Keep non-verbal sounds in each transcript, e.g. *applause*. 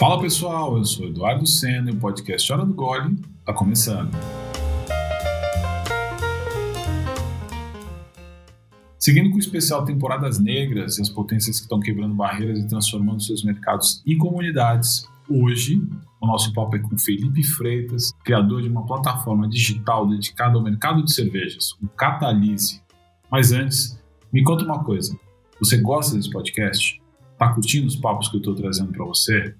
Fala pessoal, eu sou Eduardo Senna e o podcast Hora do Gole está começando. Seguindo com o especial Temporadas Negras e as potências que estão quebrando barreiras e transformando seus mercados e comunidades, hoje o nosso papo é com Felipe Freitas, criador de uma plataforma digital dedicada ao mercado de cervejas, o Catalise. Mas antes, me conta uma coisa: você gosta desse podcast? Está curtindo os papos que eu estou trazendo para você?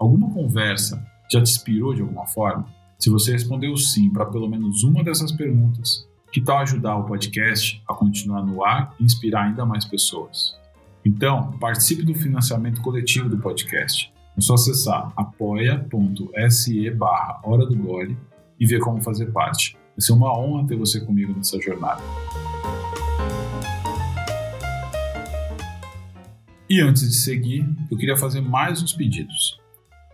Alguma conversa já te inspirou de alguma forma? Se você respondeu sim para pelo menos uma dessas perguntas, que tal ajudar o podcast a continuar no ar e inspirar ainda mais pessoas? Então, participe do financiamento coletivo do podcast. É só acessar apoia.se barra Hora do Gole e ver como fazer parte. Vai ser uma honra ter você comigo nessa jornada. E antes de seguir, eu queria fazer mais uns pedidos.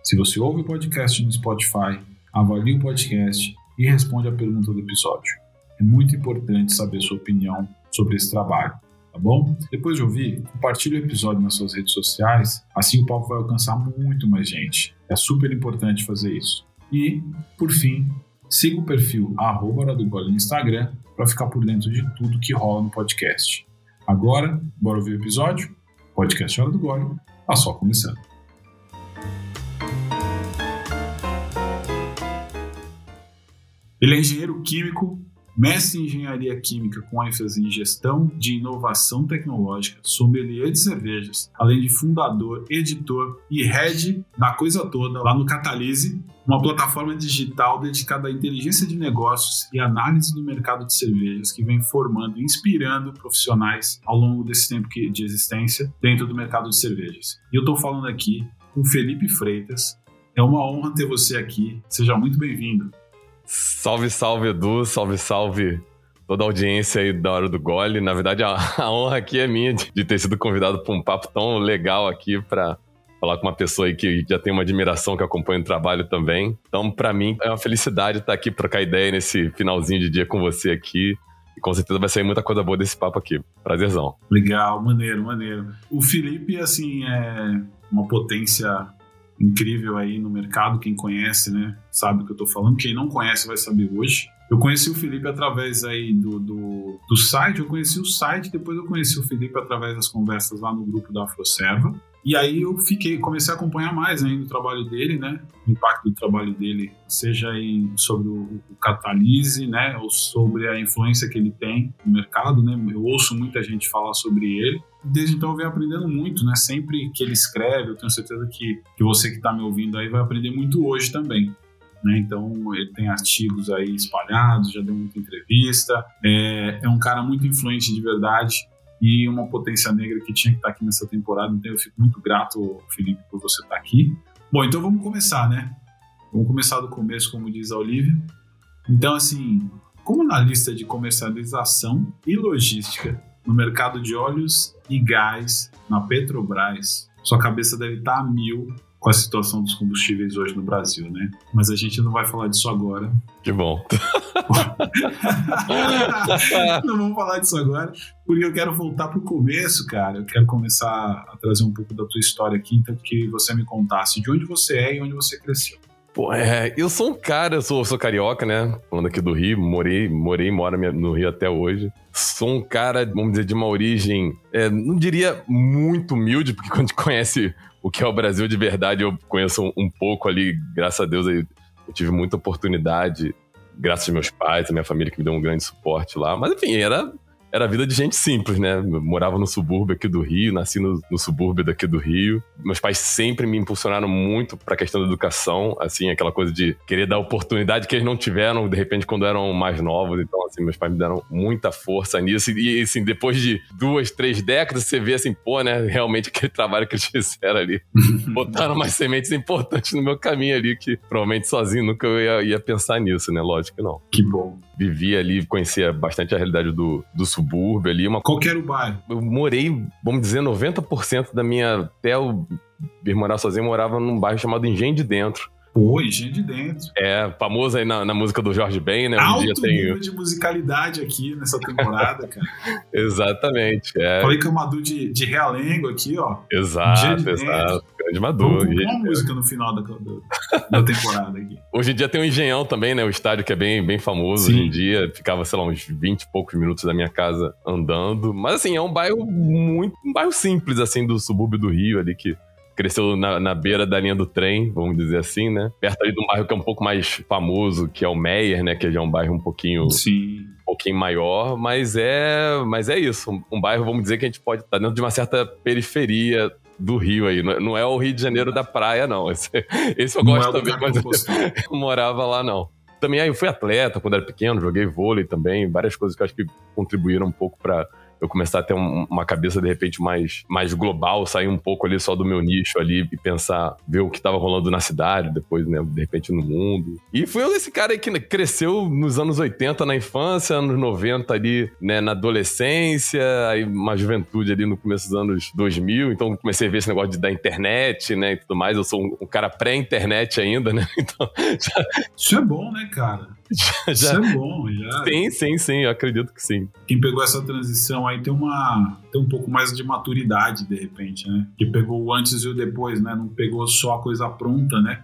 Se você ouve o podcast no Spotify, avalie o podcast e responde a pergunta do episódio. É muito importante saber sua opinião sobre esse trabalho, tá bom? Depois de ouvir, compartilhe o episódio nas suas redes sociais, assim o papo vai alcançar muito mais gente. É super importante fazer isso. E, por fim, siga o perfil arroba do Gole no Instagram para ficar por dentro de tudo que rola no podcast. Agora, bora ouvir o episódio? Podcast Hora do Gole, tá só começando. Ele é engenheiro químico, mestre em engenharia química com ênfase em gestão de inovação tecnológica, sommelier de cervejas, além de fundador, editor e head da coisa toda lá no Catalise, uma plataforma digital dedicada à inteligência de negócios e análise do mercado de cervejas que vem formando e inspirando profissionais ao longo desse tempo de existência dentro do mercado de cervejas. E eu estou falando aqui com Felipe Freitas. É uma honra ter você aqui. Seja muito bem-vindo. Salve, salve, Edu, salve, salve toda a audiência aí da Hora do Gole. Na verdade, a, a honra aqui é minha de, de ter sido convidado para um papo tão legal aqui para falar com uma pessoa aí que já tem uma admiração, que acompanha o trabalho também. Então, para mim, é uma felicidade estar aqui trocar ideia nesse finalzinho de dia com você aqui. E com certeza vai sair muita coisa boa desse papo aqui. Prazerzão. Legal, maneiro, maneiro. O Felipe, assim, é uma potência incrível aí no mercado. Quem conhece, né, sabe o que eu estou falando. Quem não conhece vai saber hoje. Eu conheci o Felipe através aí do, do, do, site, eu conheci o site, depois eu conheci o Felipe através das conversas lá no grupo da Afroserva. E aí eu fiquei, comecei a acompanhar mais ainda o trabalho dele, né? O impacto do trabalho dele, seja aí sobre o, o Catalise, né? Ou sobre a influência que ele tem no mercado, né? Eu ouço muita gente falar sobre ele. Desde então eu venho aprendendo muito, né? Sempre que ele escreve, eu tenho certeza que, que você que está me ouvindo aí vai aprender muito hoje também. Né? Então ele tem artigos aí espalhados, já deu muita entrevista. É, é um cara muito influente de verdade e uma potência negra que tinha que estar aqui nessa temporada. Então eu fico muito grato, Felipe, por você estar aqui. Bom, então vamos começar, né? Vamos começar do começo, como diz a Olivia. Então, assim, como analista de comercialização e logística no mercado de óleos e gás na Petrobras, sua cabeça deve estar a mil com a situação dos combustíveis hoje no Brasil, né? Mas a gente não vai falar disso agora. Que bom. *laughs* não vamos falar disso agora, porque eu quero voltar para o começo, cara. Eu quero começar a trazer um pouco da tua história aqui, então que você me contasse de onde você é e onde você cresceu. Pô, é, eu sou um cara, eu sou, sou carioca, né? Falando aqui do Rio, morei, morei e moro no Rio até hoje. Sou um cara, vamos dizer, de uma origem, é, não diria muito humilde, porque *laughs* quando a gente conhece o que é o Brasil de verdade, eu conheço um, um pouco ali, graças a Deus, eu, tive muita oportunidade, graças aos meus pais, a minha família que me deu um grande suporte lá. Mas enfim, era era vida de gente simples, né? Eu morava no subúrbio aqui do Rio, nasci no, no subúrbio daqui do Rio. Meus pais sempre me impulsionaram muito para a questão da educação, assim, aquela coisa de querer dar oportunidade que eles não tiveram, de repente, quando eram mais novos. Então, assim, meus pais me deram muita força nisso. E, assim, depois de duas, três décadas, você vê assim, pô, né? Realmente *laughs* aquele trabalho que eles fizeram ali. *laughs* Botaram umas sementes importantes no meu caminho ali, que provavelmente sozinho nunca eu ia, ia pensar nisso, né? Lógico que não. Que bom vivia ali, conhecia bastante a realidade do, do subúrbio ali. Uma... Qual era o bairro? Eu morei, vamos dizer, 90% da minha... Até eu vir morar sozinho, eu morava num bairro chamado Engenho de Dentro. Pô, Engenho de Dentro. É, famoso aí na, na música do Jorge Ben, né? Um Alto dia tem... nível de musicalidade aqui nessa temporada, *laughs* cara. Exatamente. É. Falei que é uma de, de realengo aqui, ó. Exato, exato. Grande Madu. Uma música no final da, da, temporada aqui. *laughs* Hoje em dia tem o Engenhão também, né? O estádio que é bem, bem famoso Sim. hoje em dia. Ficava, sei lá, uns 20 e poucos minutos da minha casa andando. Mas assim, é um bairro muito. um bairro simples, assim, do subúrbio do Rio ali, que cresceu na, na, beira da linha do trem, vamos dizer assim, né? Perto ali de um bairro que é um pouco mais famoso, que é o Meyer, né? Que já é um bairro um pouquinho. Sim. Um pouquinho maior, mas é, mas é isso. Um, um bairro, vamos dizer, que a gente pode estar dentro de uma certa periferia do Rio aí. Não é o Rio de Janeiro da praia, não. *laughs* Esse, esse eu não gosto é também, mas *laughs* eu morava lá, não. Também aí eu fui atleta quando era pequeno, joguei vôlei também, várias coisas que eu acho que contribuíram um pouco para eu começar a ter um, uma cabeça de repente mais, mais global, sair um pouco ali só do meu nicho ali e pensar, ver o que estava rolando na cidade, depois, né, de repente no mundo. E fui eu esse cara aí que cresceu nos anos 80 na infância, anos 90 ali, né, na adolescência, aí uma juventude ali no começo dos anos 2000, então comecei a ver esse negócio de, da internet, né, e tudo mais. Eu sou um, um cara pré-internet ainda, né, *laughs* então... Já... Isso é bom, né, cara? *laughs* Já, Isso é bom, já. Sim, sim, sim, eu acredito que sim. Quem pegou essa transição aí tem uma tem um pouco mais de maturidade, de repente, né? Que pegou o antes e o depois, né? Não pegou só a coisa pronta, né?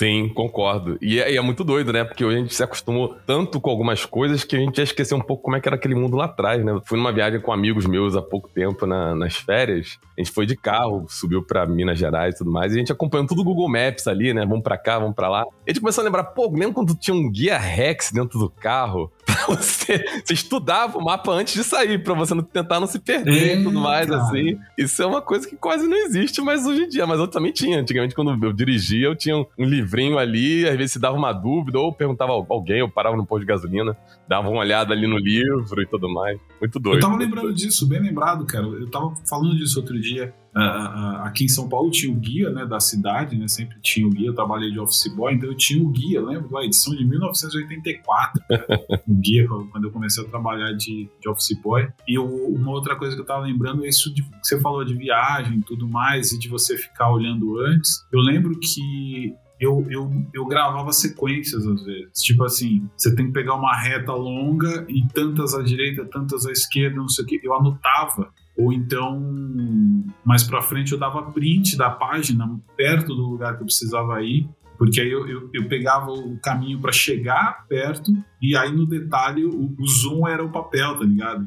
Sim, concordo. E é, e é, muito doido, né? Porque hoje a gente se acostumou tanto com algumas coisas que a gente já esqueceu um pouco como é que era aquele mundo lá atrás, né? fui numa viagem com amigos meus há pouco tempo na, nas férias. A gente foi de carro, subiu para Minas Gerais e tudo mais. E a gente acompanhando tudo o Google Maps ali, né? Vamos para cá, vamos para lá. E a gente começou a lembrar, pô, lembra quando tinha um guia Rex dentro do carro? *laughs* você, você estudava o mapa antes de sair, para você não, tentar não se perder e tudo mais, cara. assim. Isso é uma coisa que quase não existe mais hoje em dia, mas eu também tinha. Antigamente, quando eu dirigia, eu tinha um livrinho ali, às vezes se dava uma dúvida, ou perguntava a alguém, eu parava no posto de gasolina, dava uma olhada ali no livro e tudo mais. Muito doido. Eu tava lembrando disso, bem lembrado, cara. Eu tava falando disso outro dia. Uh, uh, aqui em São Paulo tinha o guia né, da cidade, né, sempre tinha o guia. Eu trabalhei de office boy, então eu tinha o guia, lembro da edição de 1984, *laughs* o guia, quando eu comecei a trabalhar de, de office boy. E uma outra coisa que eu tava lembrando é isso de, que você falou de viagem tudo mais, e de você ficar olhando antes. Eu lembro que eu, eu, eu gravava sequências às vezes. Tipo assim, você tem que pegar uma reta longa e tantas à direita, tantas à esquerda, não sei o que. Eu anotava. Ou então, mais pra frente, eu dava print da página perto do lugar que eu precisava ir. Porque aí eu, eu, eu pegava o caminho para chegar perto e aí no detalhe o, o, zoom era o papel, tá ligado?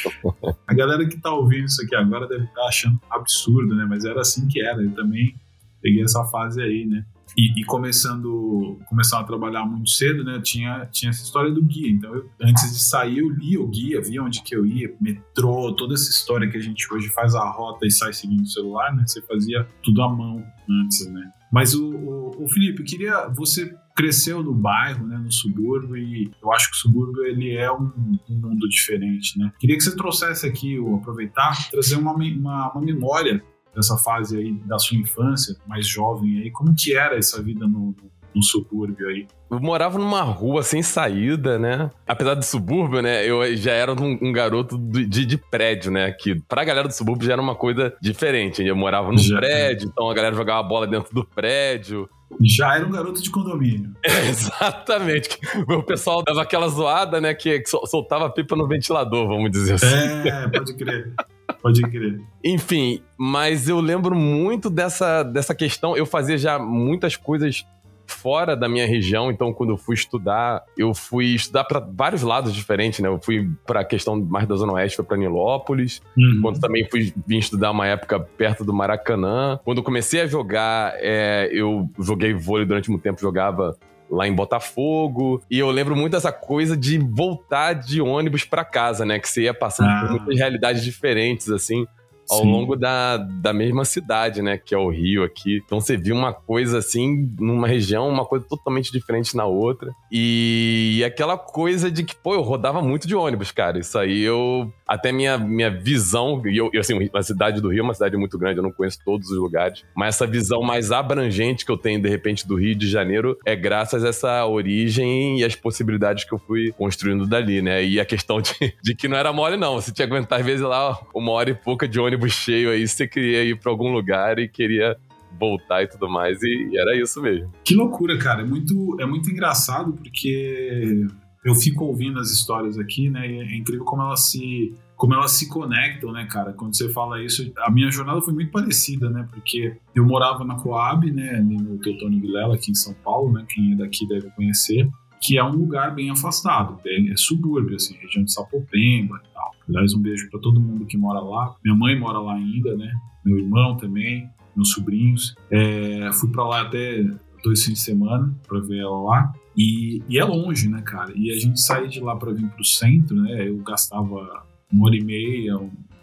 *laughs* a galera que tá ouvindo isso aqui agora deve estar tá achando absurdo, né? Mas era assim que era. Eu também peguei essa fase aí, né? E, e, começando, começando a trabalhar muito cedo, né? Tinha, tinha essa história do guia. Então, eu, antes de sair, eu lia o guia, via onde que eu ia, metrô, toda essa história que a gente hoje faz a rota e sai seguindo o celular, né? Você fazia tudo à mão antes, né? Mas o, o, o Felipe, queria. Você cresceu no bairro, né, no subúrbio, e eu acho que o subúrbio ele é um, um mundo diferente, né? Queria que você trouxesse aqui, aproveitar, trazer uma, uma, uma memória dessa fase aí da sua infância, mais jovem aí, como que era essa vida no, no subúrbio aí? Eu morava numa rua sem saída, né? Apesar do subúrbio, né? Eu já era um, um garoto de, de, prédio, né? Que pra galera do subúrbio já era uma coisa diferente. Eu morava num já. prédio, então a galera jogava bola dentro do prédio. Já era um garoto de condomínio. *laughs* É, exatamente. O pessoal dava aquela zoada, né? Que soltava pipa no ventilador, vamos dizer assim. É, pode crer. Pode crer. Enfim, mas eu lembro muito dessa, dessa questão. Eu fazia já muitas coisas fora da minha região, então quando eu fui estudar, eu fui estudar para vários lados diferentes, né? Eu fui para a questão mais da Zona Oeste, foi para Nilópolis, uhum. quando também fui vim estudar uma época perto do Maracanã. Quando eu comecei a jogar, é, eu joguei vôlei durante muito tempo, jogava lá em Botafogo. E eu lembro muito dessa coisa de voltar de ônibus para casa, né? Que você ia passando ah. por muitas realidades diferentes, assim ao Sim. longo da, da mesma cidade, né? Que é o Rio aqui. Então você viu uma coisa assim, numa região, uma coisa totalmente diferente na outra. E, e aquela coisa de que, pô, eu rodava muito de ônibus, cara. Isso aí eu. Até minha, minha visão, e eu, eu assim, a cidade do Rio é uma cidade muito grande, eu não conheço todos os lugares, mas essa visão mais abrangente que eu tenho, de repente, do Rio de Janeiro é graças a essa origem e as possibilidades que eu fui construindo dali, né? E a questão de, de que não era mole, não. Você tinha que aguentar, às vezes, lá uma hora e pouca de ônibus ônibus cheio aí, você queria ir para algum lugar e queria voltar e tudo mais, e, e, era isso mesmo. Que loucura, cara. É muito, é muito engraçado porque eu fico ouvindo as histórias aqui, né? E é incrível como elas se como elas se conectam, né, cara? Quando você fala isso, a minha jornada foi muito parecida, né? Porque eu morava na Coab, né, no Teutônio Vilela, aqui em São Paulo, né? Quem é daqui deve conhecer, que é um lugar bem afastado, é, é subúrbio, assim, região de Sapopemba e tal. Aliás, um beijo para todo mundo que mora lá. Minha mãe mora lá ainda, né? Meu irmão também, meus sobrinhos. É, fui para lá até dois fins de semana para ver ela lá. E, e, é longe, né, cara? E a gente sair de lá para vir pro centro, né? Eu gastava uma hora e meia,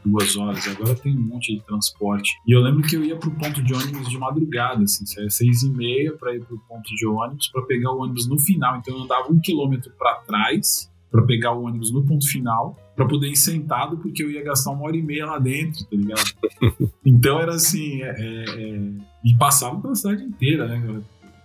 duas horas. Agora tem um monte de transporte. E eu lembro que eu ia pro ponto de ônibus de madrugada, assim, saia seis e meia para ir pro ponto de ônibus para pegar o ônibus no final. Então eu andava um quilômetro para trás para pegar o ônibus no ponto final, para poder ir sentado, porque eu ia gastar uma hora e meia lá dentro, tá ligado? *laughs* então era assim, é, é, é... e passava pela cidade inteira, né?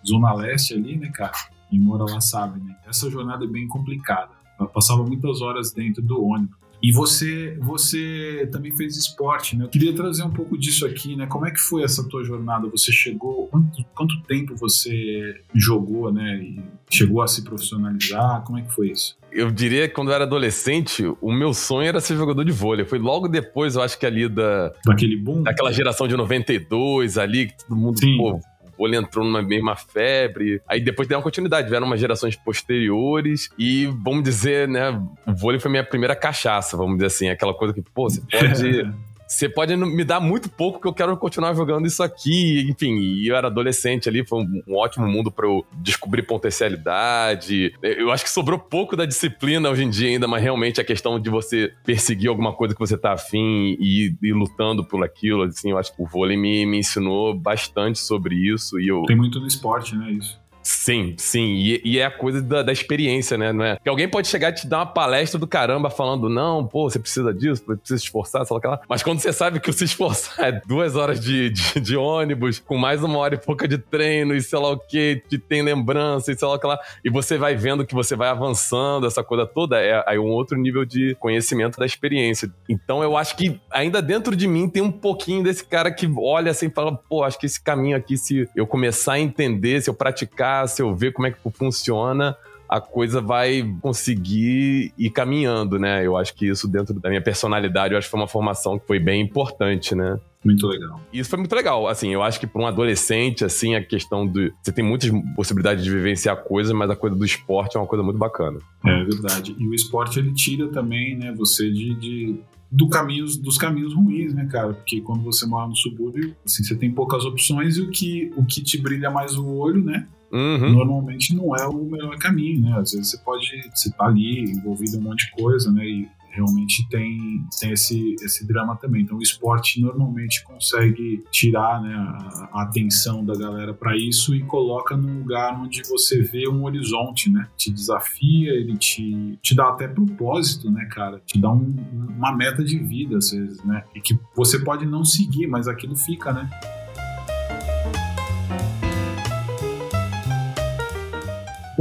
Zona Leste ali, né, cara? Quem mora lá sabe, né? Essa jornada é bem complicada. Eu passava muitas horas dentro do ônibus. E você, você também fez esporte, né? Eu queria trazer um pouco disso aqui, né? Como é que foi essa tua jornada? Você chegou, quanto, quanto tempo você jogou, né? E chegou a se profissionalizar? Como é que foi isso? Eu diria que quando eu era adolescente, o meu sonho era ser jogador de vôlei. Foi logo depois, eu acho que ali da. Daquele boom? Daquela geração de 92 ali, que todo mundo, Sim. pô, vôlei entrou numa mesma febre. Aí depois deu uma continuidade, vieram umas gerações posteriores e, vamos dizer, né, o vôlei foi minha primeira cachaça, vamos dizer assim, aquela coisa que, pô, você pode *laughs* você pode me dar muito pouco que eu quero continuar jogando isso aqui. Enfim, eu era adolescente ali, foi um, um ótimo mundo para eu descobrir potencialidade. Eu acho que sobrou pouco da disciplina hoje em dia ainda, mas realmente a questão de você perseguir alguma coisa que você tá afim e ir lutando por aquilo, assim, eu acho que o vôlei me, me ensinou bastante sobre isso. E eu... Tem muito no esporte, né, isso. Sim, sim. E, e, é a coisa da, da, experiência, né? Não é? Que alguém pode chegar e te dar uma palestra do caramba falando, não, pô, você precisa disso, precisa se esforçar, sei lá, lá. Mas quando você sabe que se esforçar é duas horas de, de, de, ônibus, com mais uma hora e pouca de treino, e sei lá o que, que tem lembrança, e sei lá o que lá, e você vai vendo que você vai avançando, essa coisa toda, é aí um outro nível de conhecimento da experiência. Então eu acho que ainda dentro de mim tem um pouquinho desse cara que olha assim e fala, pô, acho que esse caminho aqui, se eu começar a entender, se eu praticar, se eu ver como é que funciona, a coisa vai conseguir ir caminhando, né? Eu acho que isso dentro da minha personalidade, eu acho que foi uma formação que foi bem importante, né? Muito legal. Isso foi muito legal. Assim, eu acho que para um adolescente, assim, a questão de. Você tem muitas possibilidades de vivenciar coisas, mas a coisa do esporte é uma coisa muito bacana. É verdade. E o esporte, ele tira também, né, você de, de do caminhos, dos caminhos ruins, né, cara? Porque quando você mora no subúrbio, assim, você tem poucas opções e o que, o que te brilha mais o olho, né? Uhum. Normalmente não é o melhor caminho, né? Às vezes você pode, você tá ali envolvido em um monte de coisa, né? E realmente tem, tem esse, esse drama também. Então o esporte normalmente consegue tirar né, a, atenção da galera para isso e coloca num lugar onde você vê um horizonte, né? Te desafia, ele te, te dá até propósito, né, cara? Te dá um, uma meta de vida, às vezes, né? E que você pode não seguir, mas aquilo fica, né?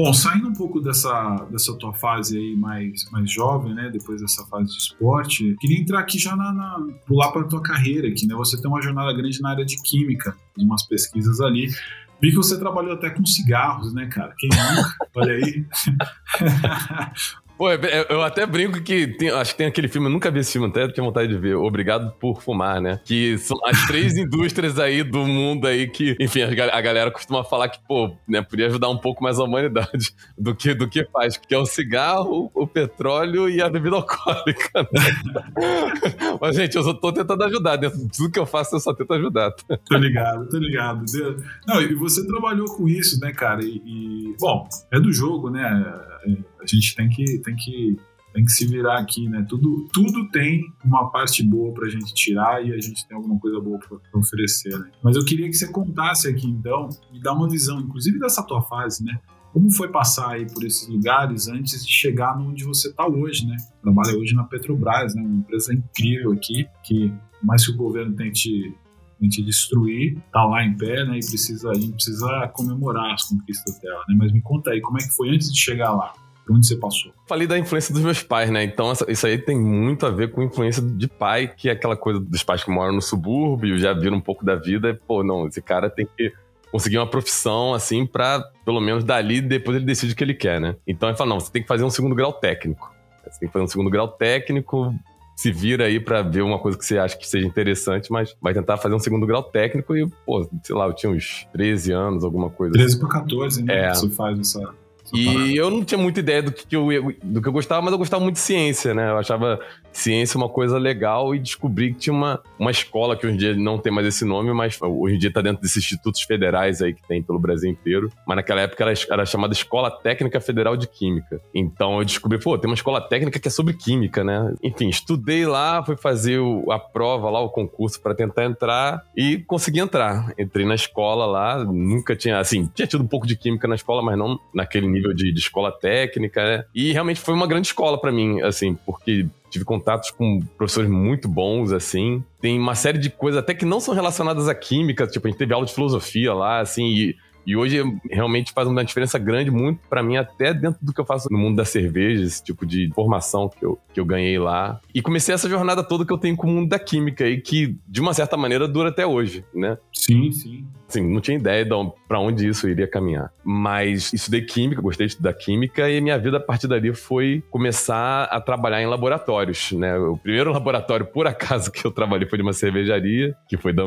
Bom, saindo um pouco dessa, dessa tua fase aí mais, mais jovem, né? Depois dessa fase de esporte, queria entrar aqui já na, na pular para tua carreira aqui, né? Você tem uma jornada grande na área de química, umas pesquisas ali. Vi que você trabalhou até com cigarros, né, cara? Quem nunca? Olha aí. *laughs* Pô, eu até brinco que tem, acho que tem aquele filme, eu nunca vi esse filme, até tinha vontade de ver, Obrigado por Fumar, né? Que são as três *laughs* indústrias aí do mundo aí que, enfim, a galera costuma falar que, pô, né, podia ajudar um pouco mais a humanidade *laughs* do que, do que faz, que é o cigarro, o petróleo e a bebida alcoólica. Né? *laughs* Mas, gente, eu só tô tentando ajudar, dentro de tudo que eu faço eu só tento ajudar. Tô ligado, tô ligado. Não, e você trabalhou com isso, né, cara? E, e bom, é do jogo, né? A gente tem que, tem que, tem que se virar aqui, né? Tudo, tudo tem uma parte boa para a gente tirar e a gente tem alguma coisa boa para oferecer, né? Mas eu queria que você contasse aqui, então, e dar uma visão, inclusive dessa tua fase, né? Como foi passar aí por esses lugares antes de chegar onde você está hoje, né? Trabalha hoje na Petrobras, né? Uma empresa incrível aqui, que mais que o governo tente tente destruir, tá lá em pé, né? E precisa, a gente precisa comemorar as conquistas dela, né? Mas me conta aí, como é que foi antes de chegar lá? Por onde você passou? Falei da influência dos meus pais, né? Então isso aí tem muito a ver com influência de pai, que é aquela coisa dos pais que moram no subúrbio, já viram um pouco da vida, e, pô, não, esse cara tem que conseguir uma profissão, assim, pra pelo menos dali, depois ele decide o que ele quer, né? Então ele fala, não, você tem que fazer um segundo grau técnico. Você tem que fazer um segundo grau técnico, se vira aí para ver uma coisa que você acha que seja interessante, mas vai tentar fazer um segundo grau técnico e, pô, sei lá, eu tinha uns 13 anos, alguma coisa 13 assim. para 14, né? É. Você faz essa e eu não tinha muita ideia do que, eu, do que eu gostava, mas eu gostava muito de ciência, né? Eu achava ciência uma coisa legal e descobri que tinha uma, uma escola que hoje em dia não tem mais esse nome, mas hoje em dia está dentro desses institutos federais aí que tem pelo Brasil inteiro. Mas naquela época era, era chamada Escola Técnica Federal de Química. Então eu descobri, pô, tem uma escola técnica que é sobre química, né? Enfim, estudei lá, fui fazer o, a prova lá, o concurso para tentar entrar e consegui entrar. Entrei na escola lá, nunca tinha, assim, tinha tido um pouco de química na escola, mas não naquele nível nível de, de escola técnica, né? E realmente foi uma grande escola para mim, assim, porque tive contatos com professores muito bons, assim. Tem uma série de coisas até que não são relacionadas à química, tipo, a gente teve aula de filosofia lá, assim, e e hoje realmente faz uma diferença grande, muito para mim, até dentro do que eu faço no mundo da cerveja, esse tipo de formação que eu, que eu ganhei lá. E comecei essa jornada toda que eu tenho com o mundo da química e que, de uma certa maneira, dura até hoje, né? Sim, sim. Assim, não tinha ideia de para onde isso iria caminhar. Mas estudei química, gostei de estudar química e minha vida a partir dali foi começar a trabalhar em laboratórios, né? O primeiro *laughs* laboratório, por acaso, que eu trabalhei foi de uma cervejaria, que foi da.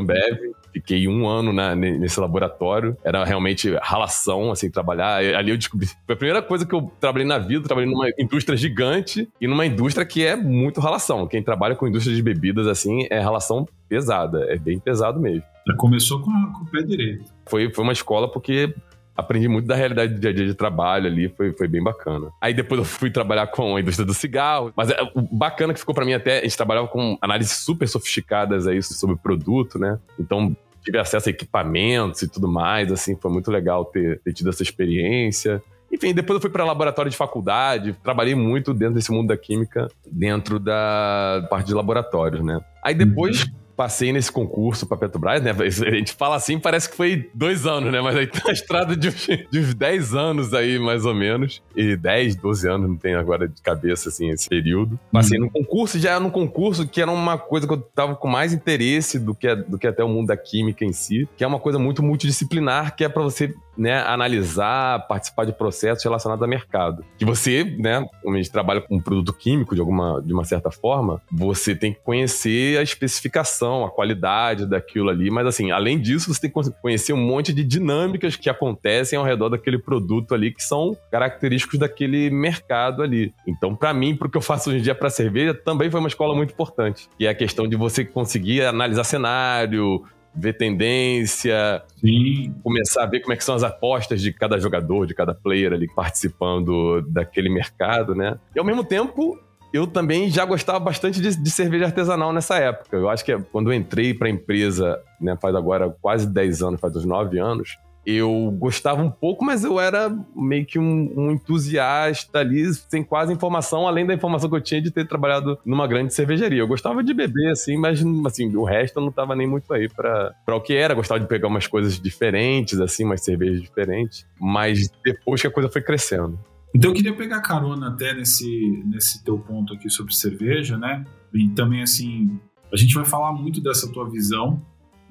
Fiquei um ano na, nesse laboratório. Era realmente ralação, assim, trabalhar. Ali eu descobri. Foi a primeira coisa que eu trabalhei na vida. Trabalhei numa indústria gigante e numa indústria que é muito ralação. Quem trabalha com indústria de bebidas, assim, é ralação pesada. É bem pesado mesmo. Já começou com, com o pé direito. Foi, foi uma escola porque aprendi muito da realidade do dia a dia de trabalho ali, foi, foi bem bacana. Aí depois eu fui trabalhar com a indústria do cigarro, mas é, o bacana que ficou para mim até, a gente trabalhava com análises super sofisticadas aí sobre produto, né? Então tive acesso a equipamentos e tudo mais, assim, foi muito legal ter, ter tido essa experiência. Enfim, depois eu fui para laboratório de faculdade, trabalhei muito dentro desse mundo da química, dentro da parte de laboratórios, né? Aí depois, uhum passei nesse concurso pra Petrobras, né? A gente fala assim, parece que foi dois anos, né? Mas aí tá a estrada de, de uns 10 anos aí, mais ou menos. E 10, 12 anos, não tenho agora de cabeça, assim, esse período. Passei uhum. no concurso, já no concurso que era uma coisa que eu tava com mais interesse do que, do que até o mundo da química em si, que é uma coisa muito multidisciplinar, que é para você né, analisar, participar de processos relacionados a mercado. Que você, né, como a gente trabalha com um produto químico de alguma, de uma certa forma, você tem que conhecer a especificação, a qualidade daquilo ali, mas assim, além disso, você tem que conhecer um monte de dinâmicas que acontecem ao redor daquele produto ali que são característicos daquele mercado ali. Então, para mim, pro que eu faço hoje em dia para cerveja, também foi uma escola muito importante, que é a questão de você conseguir analisar cenário, ver tendência, Sim. começar a ver como é que são as apostas de cada jogador, de cada player ali participando daquele mercado, né? E ao mesmo tempo, eu também já gostava bastante de, de cerveja artesanal nessa época. Eu acho que quando eu entrei para a empresa, né, faz agora quase 10 anos, faz uns 9 anos, eu gostava um pouco, mas eu era meio que um, um, entusiasta ali, sem quase informação, além da informação que eu tinha de ter trabalhado numa grande cervejaria. Eu gostava de beber, assim, mas assim, o resto eu não tava nem muito aí para o que era. Gostava de pegar umas coisas diferentes, assim, umas cervejas diferentes. Mas depois que a coisa foi crescendo. Então eu queria pegar carona até nesse, nesse teu ponto aqui sobre cerveja, né? E também, assim, a gente vai falar muito dessa tua visão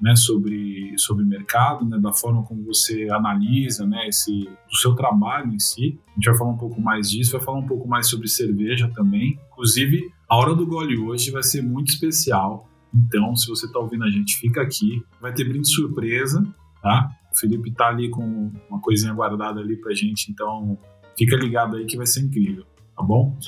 né, sobre, sobre mercado, né, da forma como você analisa né, esse, o seu trabalho em si. A gente vai falar um pouco mais disso, vai falar um pouco mais sobre cerveja também. Inclusive, a hora do gole hoje vai ser muito especial. Então, se você está ouvindo a gente, fica aqui. Vai ter brinde surpresa, tá? O Felipe está ali com uma coisinha guardada ali pra gente, então fica ligado aí que vai ser incrível, tá bom?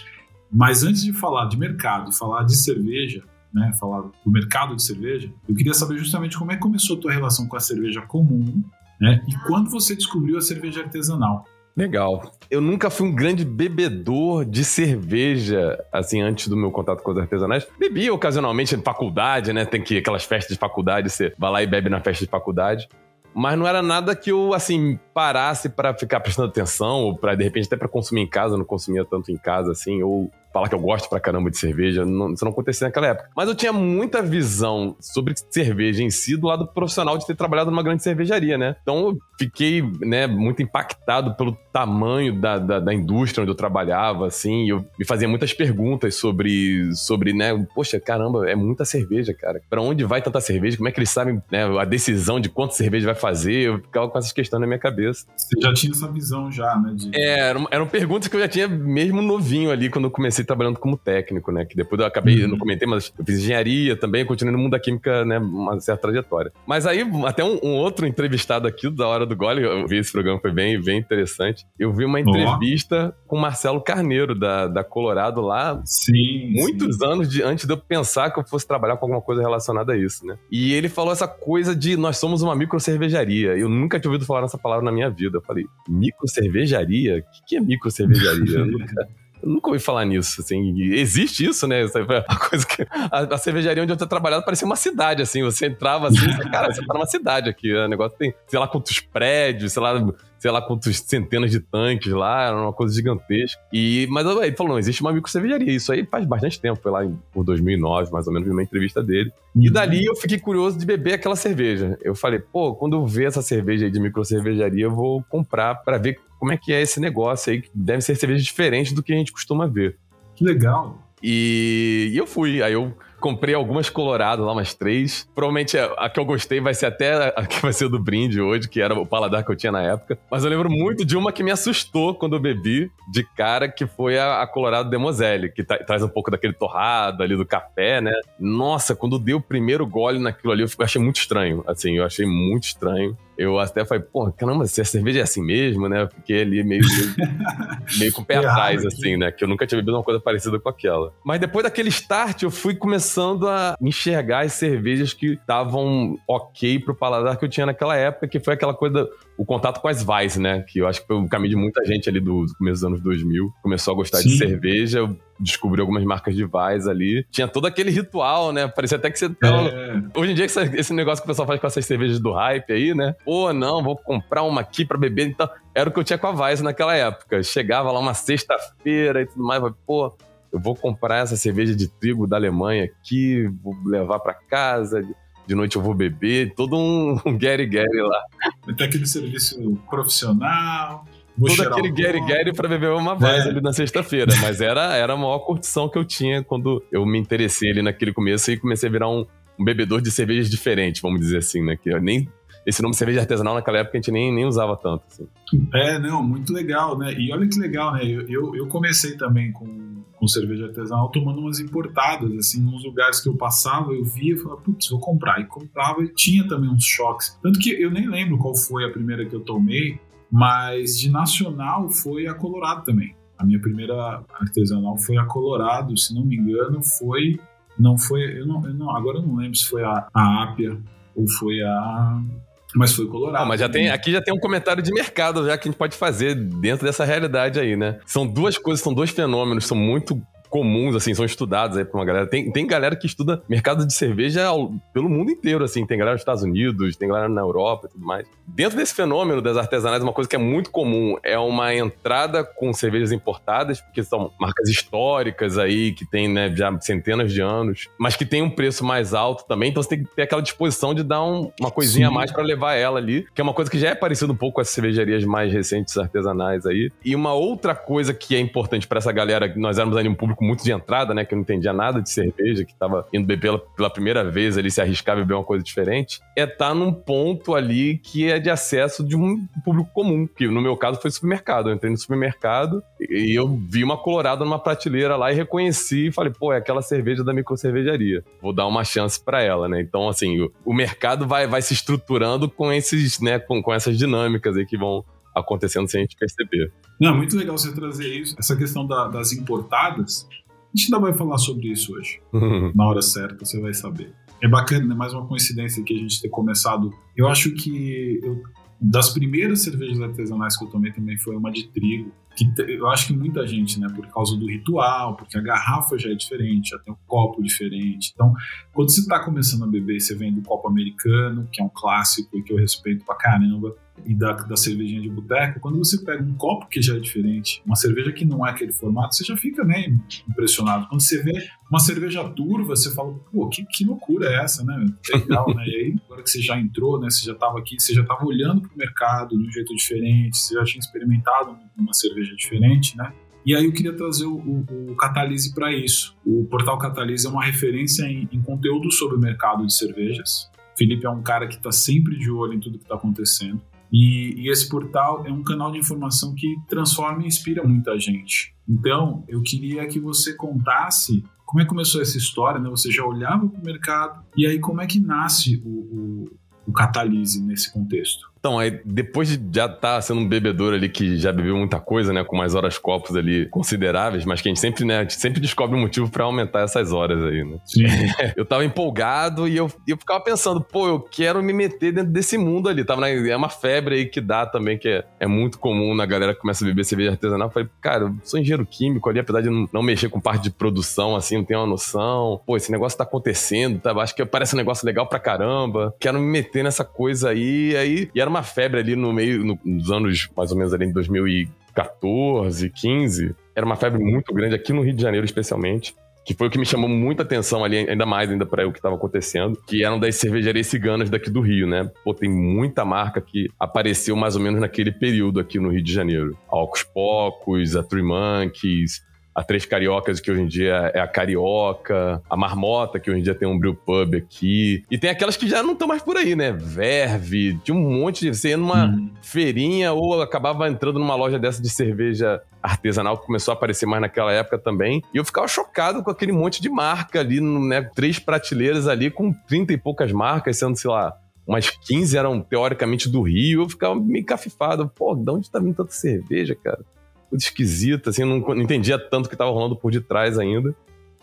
Mas antes de falar de mercado, falar de cerveja, né, falar do mercado de cerveja, eu queria saber justamente como é que começou a tua relação com a cerveja comum, né, e quando você descobriu a cerveja artesanal. Legal. Eu nunca fui um grande bebedor de cerveja, assim, antes do meu contato com os artesanais. Bebia ocasionalmente em faculdade, né? Tem que aquelas festas de faculdade, você vai lá e bebe na festa de faculdade. Mas não era nada que eu, assim, parasse para ficar prestando atenção, ou para de repente até para consumir em casa, eu não consumia tanto em casa, assim, ou falar que eu gosto pra caramba de cerveja, não, isso não acontecia naquela época. Mas eu tinha muita visão sobre cerveja em si do lado profissional de ter trabalhado numa grande cervejaria, né? Então eu fiquei, né, muito impactado pelo tamanho da, da, da indústria onde eu trabalhava, assim, e eu me fazia muitas perguntas sobre, sobre, né, poxa, caramba, é muita cerveja, cara. Pra onde vai tanta cerveja? Como é que eles sabem, né, a decisão de quanto cerveja vai fazer? Eu ficava com essas questões na minha cabeça. Você já tinha essa visão já, né? De... É, eram, eram perguntas que eu já tinha mesmo novinho ali, quando eu comecei comecei trabalhando como técnico, né? Que depois eu acabei, uhum. eu não comentei, mas eu fiz engenharia também, continuei no mundo da química, né? Uma certa trajetória. Mas aí, até um, um outro entrevistado aqui da Hora do Gole, eu vi esse programa, foi bem, bem interessante. Eu vi uma entrevista oh. com o Marcelo Carneiro, da, da Colorado lá. Sim. Muitos sim. anos de, antes de eu pensar que eu fosse trabalhar com alguma coisa relacionada a isso, né? E ele falou essa coisa de nós somos uma micro cervejaria. Eu nunca tinha ouvido falar nessa palavra na minha vida. Eu falei, micro cervejaria? O que, que é micro cervejaria? *laughs* eu nunca. Eu nunca ouvi falar nisso, assim. Existe isso, né? A *laughs* coisa que. A, a cervejaria onde eu tinha trabalhado parecia uma cidade, assim. Você entrava assim, cara, você tá numa cidade aqui. O negócio tem, sei lá, quantos prédios, sei lá, sei lá quantos centenas de tanques lá, era uma coisa gigantesca. E, mas ele falou, não, existe uma micro cervejaria. Isso aí faz bastante tempo, foi lá em, por 2009, mais ou menos, uma entrevista dele. E uhum. dali eu fiquei curioso de beber aquela cerveja. Eu falei, pô, quando eu ver essa cerveja aí de micro cervejaria, eu vou comprar para ver como é que é esse negócio aí, que deve ser cerveja diferente do que a gente costuma ver. Que legal. E, e eu fui, aí eu comprei algumas Colorado lá, umas três. Provavelmente a, que eu gostei vai ser até a que vai ser do brinde hoje, que era o paladar que eu tinha na época. Mas eu lembro muito de uma que me assustou quando eu bebi, de cara, que foi a, a Colorado Demoselle, que tra traz um pouco daquele torrado ali do café, né? Nossa, quando deu o primeiro gole naquilo ali, eu achei muito estranho. Assim, eu achei muito estranho. Eu até falei, pô, caramba, se a cerveja é assim mesmo, né? Eu fiquei ali meio, meio, *laughs* meio com o pé atrás, assim, né? Que eu nunca tinha bebido uma coisa parecida com aquela. Mas depois daquele start, eu fui começando a enxergar as cervejas que estavam ok pro paladar que eu tinha naquela época, que foi aquela coisa o contato com as Vice, né? Que eu acho que foi o caminho de muita gente ali do começo dos anos 2000. Começou a gostar Sim. de cerveja, eu descobri algumas marcas de Vice ali. Tinha todo aquele ritual, né? Parecia até que você. É. Hoje em dia, esse negócio que o pessoal faz com essas cervejas do hype aí, né? Pô, não, vou comprar uma aqui pra beber. Então, era o que eu tinha com a Vice naquela época. Chegava lá uma sexta-feira e tudo mais, pô, eu vou comprar essa cerveja de trigo da Alemanha aqui, vou levar para casa de noite eu vou beber, todo um, *laughs* um Gary Gary lá. Tem aquele serviço profissional. Todo aquele Gary Gary pra beber uma voz é. ali na sexta-feira. Mas era, era a maior curtição que eu tinha quando eu me interessei ali naquele começo e comecei a virar um, um bebedor de cervejas diferentes, vamos dizer assim, né? Que nem esse nome cerveja artesanal naquela época a gente nem, nem usava tanto. Assim. É, não, muito legal, né? E olha que legal, né? Eu, eu, eu comecei também com, com cerveja artesanal tomando umas importadas, assim, nos lugares que eu passava, eu via e falava, putz, vou comprar. E comprava e tinha também uns choques. Tanto que eu nem lembro qual foi a primeira que eu tomei, mas de nacional foi a Colorado também. A minha primeira artesanal foi a Colorado, se não me engano, foi. Não foi. Eu não, eu não, agora eu não lembro se foi a, a Ápia ou foi a mas foi Colorado. Ah, mas já tem, aqui já tem um comentário de mercado já que a gente pode fazer dentro dessa realidade aí, né? São duas coisas, são dois fenômenos, são muito comuns, assim, são estudados aí pra uma galera. Tem, tem galera que estuda mercado de cerveja ao, pelo mundo inteiro, assim. Tem galera nos Estados Unidos, tem galera na Europa e tudo mais. Dentro desse fenômeno das artesanais, uma coisa que é muito comum é uma entrada com cervejas importadas, porque são marcas históricas aí, que tem, né, já centenas de anos, mas que tem um preço mais alto também. Então você tem que ter aquela disposição de dar um, uma coisinha Sim. a mais para levar ela ali, que é uma coisa que já é parecida um pouco com as cervejarias mais recentes artesanais aí. E uma outra coisa que é importante para essa galera, nós éramos ali um público muito de entrada, né? Que não entendia nada de cerveja, que tava indo beber pela, pela primeira vez ali, se arriscar a beber uma coisa diferente, é estar tá num ponto ali que é de acesso de um público comum, que no meu caso foi supermercado. Eu entrei no supermercado e eu vi uma colorada numa prateleira lá e reconheci e falei, pô, é aquela cerveja da microcervejaria. Vou dar uma chance para ela, né? Então, assim, o, o mercado vai, vai se estruturando com esses, né, com, com essas dinâmicas aí que vão acontecendo sem a gente perceber. Não, é muito legal você trazer isso, essa questão da, das importadas. A gente ainda vai falar sobre isso hoje. Na hora certa, você vai saber. É bacana, né? mais uma coincidência que a gente ter começado. Eu acho que eu, das primeiras cervejas artesanais que eu tomei também foi uma de trigo que eu acho que muita gente, né, por causa do ritual, porque a garrafa já é diferente, já tem um copo diferente. Então, quando você está começando a beber, você vem do copo americano, que é um clássico e que eu respeito pra caramba, e da, da cervejinha de boteco, quando você pega um copo que já é diferente, uma cerveja que não é aquele formato, você já fica meio impressionado. Quando você vê uma cerveja turva, você fala, pô, que, que loucura é essa, né? Legal, né? E aí, agora que você já entrou, né? Você já estava aqui, você já estava olhando para o mercado de um jeito diferente, você já tinha experimentado uma cerveja diferente, né? E aí eu queria trazer o, o, o Catalise para isso. O portal Catalise é uma referência em, em conteúdo sobre o mercado de cervejas. Felipe é um cara que está sempre de olho em tudo que está acontecendo. E, e, esse portal é um canal de informação que transforma e inspira muita gente. Então, eu queria que você contasse como é que começou essa história, né? Você já olhava para o mercado e aí como é que nasce o, o, o Catalise nesse contexto? Então, aí depois de já estar tá sendo um bebedor ali que já bebeu muita coisa, né? Com mais horas copos ali consideráveis, mas que a gente sempre, né? A gente sempre descobre um motivo para aumentar essas horas aí, né? Sim. *laughs* eu tava empolgado e eu, eu ficava pensando, pô, eu quero me meter dentro desse mundo ali. Tava na, é uma febre aí que dá também, que é, é muito comum na galera que começa a beber cerveja artesanal. Eu falei, cara, eu sou engenheiro químico ali, apesar de não, não mexer com parte de produção, assim, não tenho uma noção. Pô, esse negócio tá acontecendo, tá? Acho que parece um negócio legal pra caramba. Quero me meter nessa coisa aí. aí e era uma febre ali no meio, no, nos anos mais ou menos ali em 2014, 15, era uma febre muito grande aqui no Rio de Janeiro, especialmente. Que foi o que me chamou muita atenção ali, ainda mais ainda para o que estava acontecendo, que eram das cervejarias ciganas daqui do Rio, né? Pô, tem muita marca que apareceu mais ou menos naquele período aqui no Rio de Janeiro. A Ocos Pocos, a Three Monkeys, a Três Cariocas, que hoje em dia é a Carioca, a Marmota, que hoje em dia tem um brew pub aqui. E tem aquelas que já não estão mais por aí, né? Verve, tinha um monte de. Você ia numa uhum. feirinha ou acabava entrando numa loja dessa de cerveja artesanal que começou a aparecer mais naquela época também. E eu ficava chocado com aquele monte de marca ali, né? Três prateleiras ali com 30 e poucas marcas, sendo, sei lá, umas 15 eram teoricamente do Rio. Eu ficava meio cafifado. Pô, de onde tá vindo tanta cerveja, cara? Muito esquisita, assim, não, entendia tanto o que estava rolando por detrás ainda.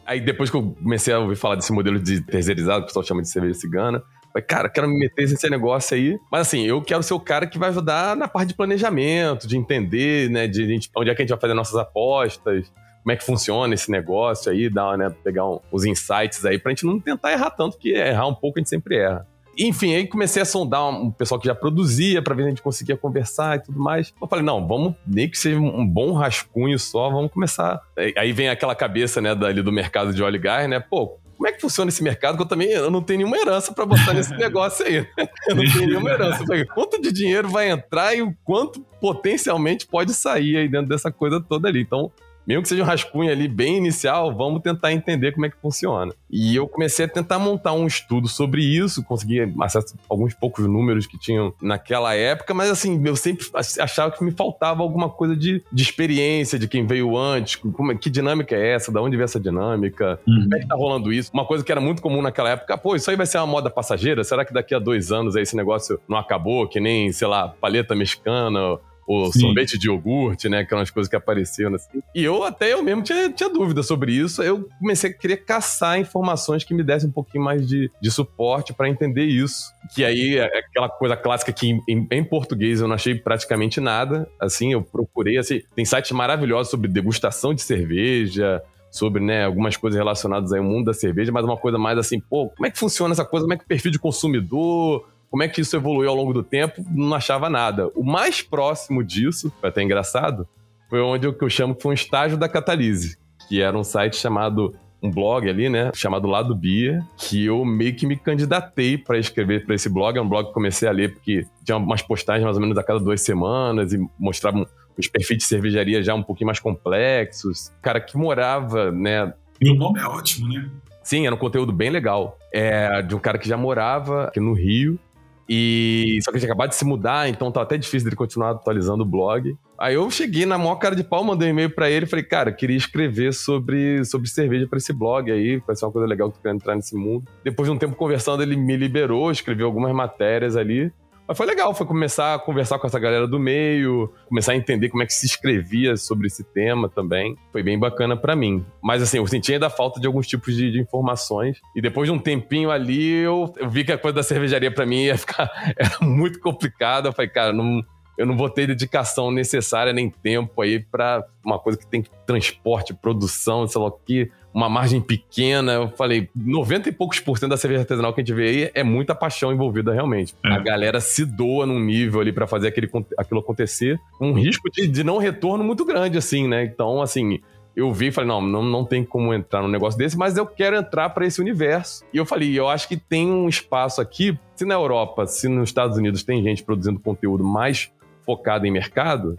Aí depois que eu comecei a ouvir falar desse modelo de terceirizado, que o pessoal chama de cerveja cigana, falei, cara, quero me meter nesse negócio aí. Mas assim, eu quero ser o cara que vai ajudar na parte de planejamento, de entender, né, de, de onde é que a gente vai fazer nossas apostas, como é que funciona esse negócio aí, dar, né, pegar um, os insights aí pra gente não tentar errar tanto, que errar um pouco a gente sempre erra. Enfim, aí comecei a sondar um pessoal que já produzia para ver se a gente conseguia conversar e tudo mais. Eu falei, não, vamos, nem que seja um bom rascunho só, vamos começar. Aí vem aquela cabeça, né, dali do mercado de óleo e gás, né? Pô, como é que funciona esse mercado? Que eu também eu não tenho nenhuma herança para botar nesse *laughs* negócio aí. *laughs* Eu não tenho nenhuma herança. Quanto de dinheiro vai entrar e o quanto potencialmente pode sair aí dentro dessa coisa toda ali. Então, mesmo que seja um rascunho ali bem inicial, vamos tentar entender como é que funciona. E eu comecei a tentar montar um estudo sobre isso, consegui acesso a alguns poucos números que tinham naquela época, mas assim, eu sempre achava que me faltava alguma coisa de, de experiência de quem veio antes, como, que dinâmica é essa, da onde veio essa dinâmica, uhum. como é que tá rolando isso. Uma coisa que era muito comum naquela época, pô, isso aí vai ser uma moda passageira? Será que daqui a dois anos aí esse negócio não acabou, que nem, sei lá, paleta mexicana o Sim. sorvete de iogurte, né? Aquelas coisas que apareciam assim. E eu até eu mesmo tinha, tinha dúvida sobre isso. Eu comecei a querer caçar informações que me dessem um pouquinho mais de, de suporte para entender isso. Que aí é aquela coisa clássica que em, em, português eu não achei praticamente nada. Assim, eu procurei, assim, tem sites maravilhosos sobre degustação de cerveja, sobre né, algumas coisas relacionadas ao mundo da cerveja, mas uma coisa mais assim, pô, como é que funciona essa coisa? Como é que o perfil de consumidor? Como é que isso evoluiu ao longo do tempo, não achava nada. O mais próximo disso, foi até engraçado, foi onde eu, que eu chamo que foi um estágio da Catalise, que era um site chamado um blog ali, né, chamado Lado Bia, que eu meio que me candidatei para escrever para esse blog. É um blog que comecei a ler porque tinha umas postagens mais ou menos a cada duas semanas e mostravam os perfis de cervejaria já um pouquinho mais complexos. Cara que morava, né. E o nome é ótimo, né? Sim, era um conteúdo bem legal. É de um cara que já morava aqui no Rio e só que tinha acabado de se mudar, então tá até difícil dele continuar atualizando o blog. Aí eu cheguei na maior cara de pau, mandei um e-mail para ele falei, cara, queria escrever sobre, sobre cerveja para esse blog aí, vai ser uma coisa legal que tu quer entrar nesse mundo. Depois de um tempo conversando, ele me liberou, escreveu algumas matérias ali. Mas foi legal, foi começar a conversar com essa galera do meio, começar a entender como é que se escrevia sobre esse tema também. Foi bem bacana para mim. Mas assim, eu senti ainda falta de alguns tipos de, de informações. E depois de um tempinho ali, eu, eu vi que a coisa da cervejaria para mim ia ficar *laughs* era muito complicada. Eu falei, cara, não, eu não vou ter dedicação necessária nem tempo aí para uma coisa que tem transporte, produção, sei lá o que uma margem pequena. Eu falei, 90 e poucos por cento da cerveja artesanal que a gente vê aí é muita paixão envolvida realmente. É. A galera se doa num nível ali para fazer aquele, aquilo acontecer, um risco de, de não retorno muito grande, assim, né? Então, assim, eu vi e falei, não, não, não tem como entrar num negócio desse, mas eu quero entrar para esse universo. E eu falei, eu acho que tem um espaço aqui, se na Europa, se nos Estados Unidos tem gente produzindo conteúdo mais focado em mercado,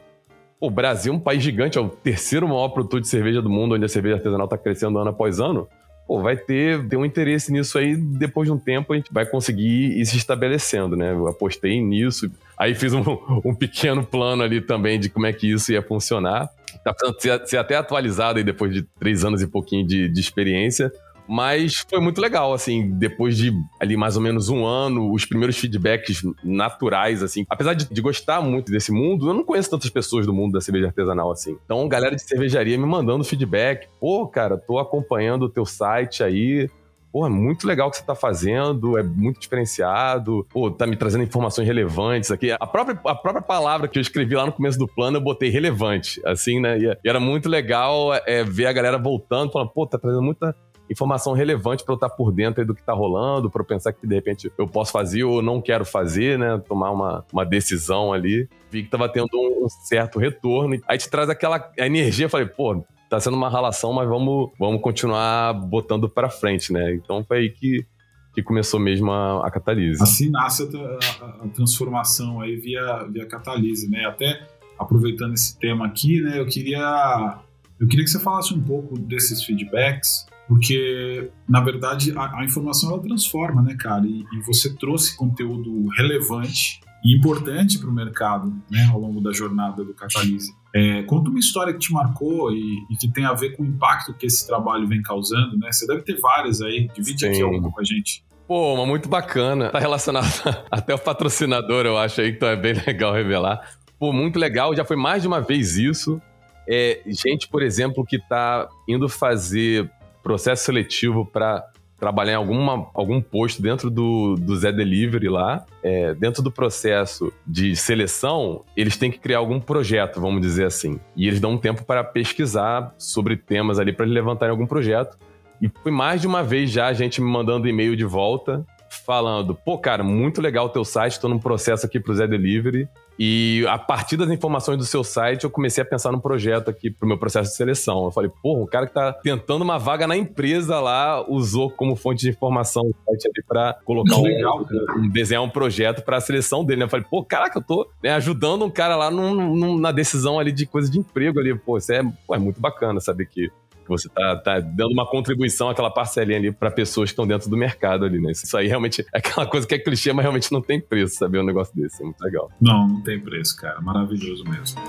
o Brasil é um país gigante, é o terceiro maior produtor de cerveja do mundo, onde a cerveja artesanal está crescendo ano após ano. pô, vai ter, ter um interesse nisso aí, depois de um tempo a gente vai conseguir ir se estabelecendo, né? Eu apostei nisso, aí fiz um, *laughs* um pequeno plano ali também de como é que isso ia funcionar. Tá precisando ser, até atualizado aí depois de três anos e pouquinho de, de experiência, mas foi muito legal, assim, depois de ali mais ou menos um ano, os primeiros feedbacks naturais, assim. Apesar de, de, gostar muito desse mundo, eu não conheço tantas pessoas do mundo da cerveja artesanal, assim. Então, galera de cervejaria me mandando feedback. Pô, cara, tô acompanhando o teu site aí. Pô, é muito legal o que você tá fazendo, é muito diferenciado. Pô, tá me trazendo informações relevantes aqui. A própria, a própria palavra que eu escrevi lá no começo do plano, eu botei relevante, assim, né? E, e era muito legal é, ver a galera voltando, falando, pô, tá trazendo muita informação relevante para eu estar por dentro do que está rolando, para eu pensar que de repente eu posso fazer ou não quero fazer, né? Tomar uma, uma decisão ali. Vi que estava tendo um certo retorno. Aí te traz aquela energia. Falei, pô, tá sendo uma relação, mas vamos, vamos continuar botando para frente, né? Então foi aí que, que começou mesmo a, a Catalise. Assim nasce a, a, a, transformação aí via, via Catalise, né? Até aproveitando esse tema aqui, né? Eu queria, eu queria que você falasse um pouco desses feedbacks porque na verdade a, a, informação ela transforma, né, cara? E, e você trouxe conteúdo relevante e importante para o mercado, né, ao longo da jornada do Catalise. É, conta uma história que te marcou e, e, que tem a ver com o impacto que esse trabalho vem causando, né? Você deve ter várias aí. Divide Sim. aqui alguma com a gente. Pô, uma muito bacana. Tá relacionado *laughs* até o patrocinador, eu acho aí, então é bem legal revelar. Pô, muito legal. Já foi mais de uma vez isso. É, gente, por exemplo, que tá indo fazer processo seletivo para trabalhar em alguma, algum posto dentro do, do Zé Delivery lá. É, dentro do processo de seleção, eles têm que criar algum projeto, vamos dizer assim. E eles dão um tempo para pesquisar sobre temas ali para levantarem algum projeto. E foi mais de uma vez já a gente me mandando e-mail de volta falando: pô, cara, muito legal o teu site, estou num processo aqui pro Zé Delivery. E a partir das informações do seu site, eu comecei a pensar num projeto aqui pro meu processo de seleção. Eu falei, pô, o cara que tá tentando uma vaga na empresa lá usou como fonte de informação o site ali pra colocar um, legal, um, desenhar um projeto pra seleção dele. Né? Eu falei, pô, caraca, eu tô né, ajudando um cara lá num, num, na decisão ali de coisa de emprego ali. Pô, isso é, pô, é muito bacana saber que você tá, tá dando uma contribuição, aquela parcelinha ali para pessoas que estão dentro do mercado ali, né? Isso aí realmente é aquela coisa que é clichê, mas realmente não tem preço, saber um negócio desse. É muito legal. Não, não tem preço, cara. Maravilhoso mesmo.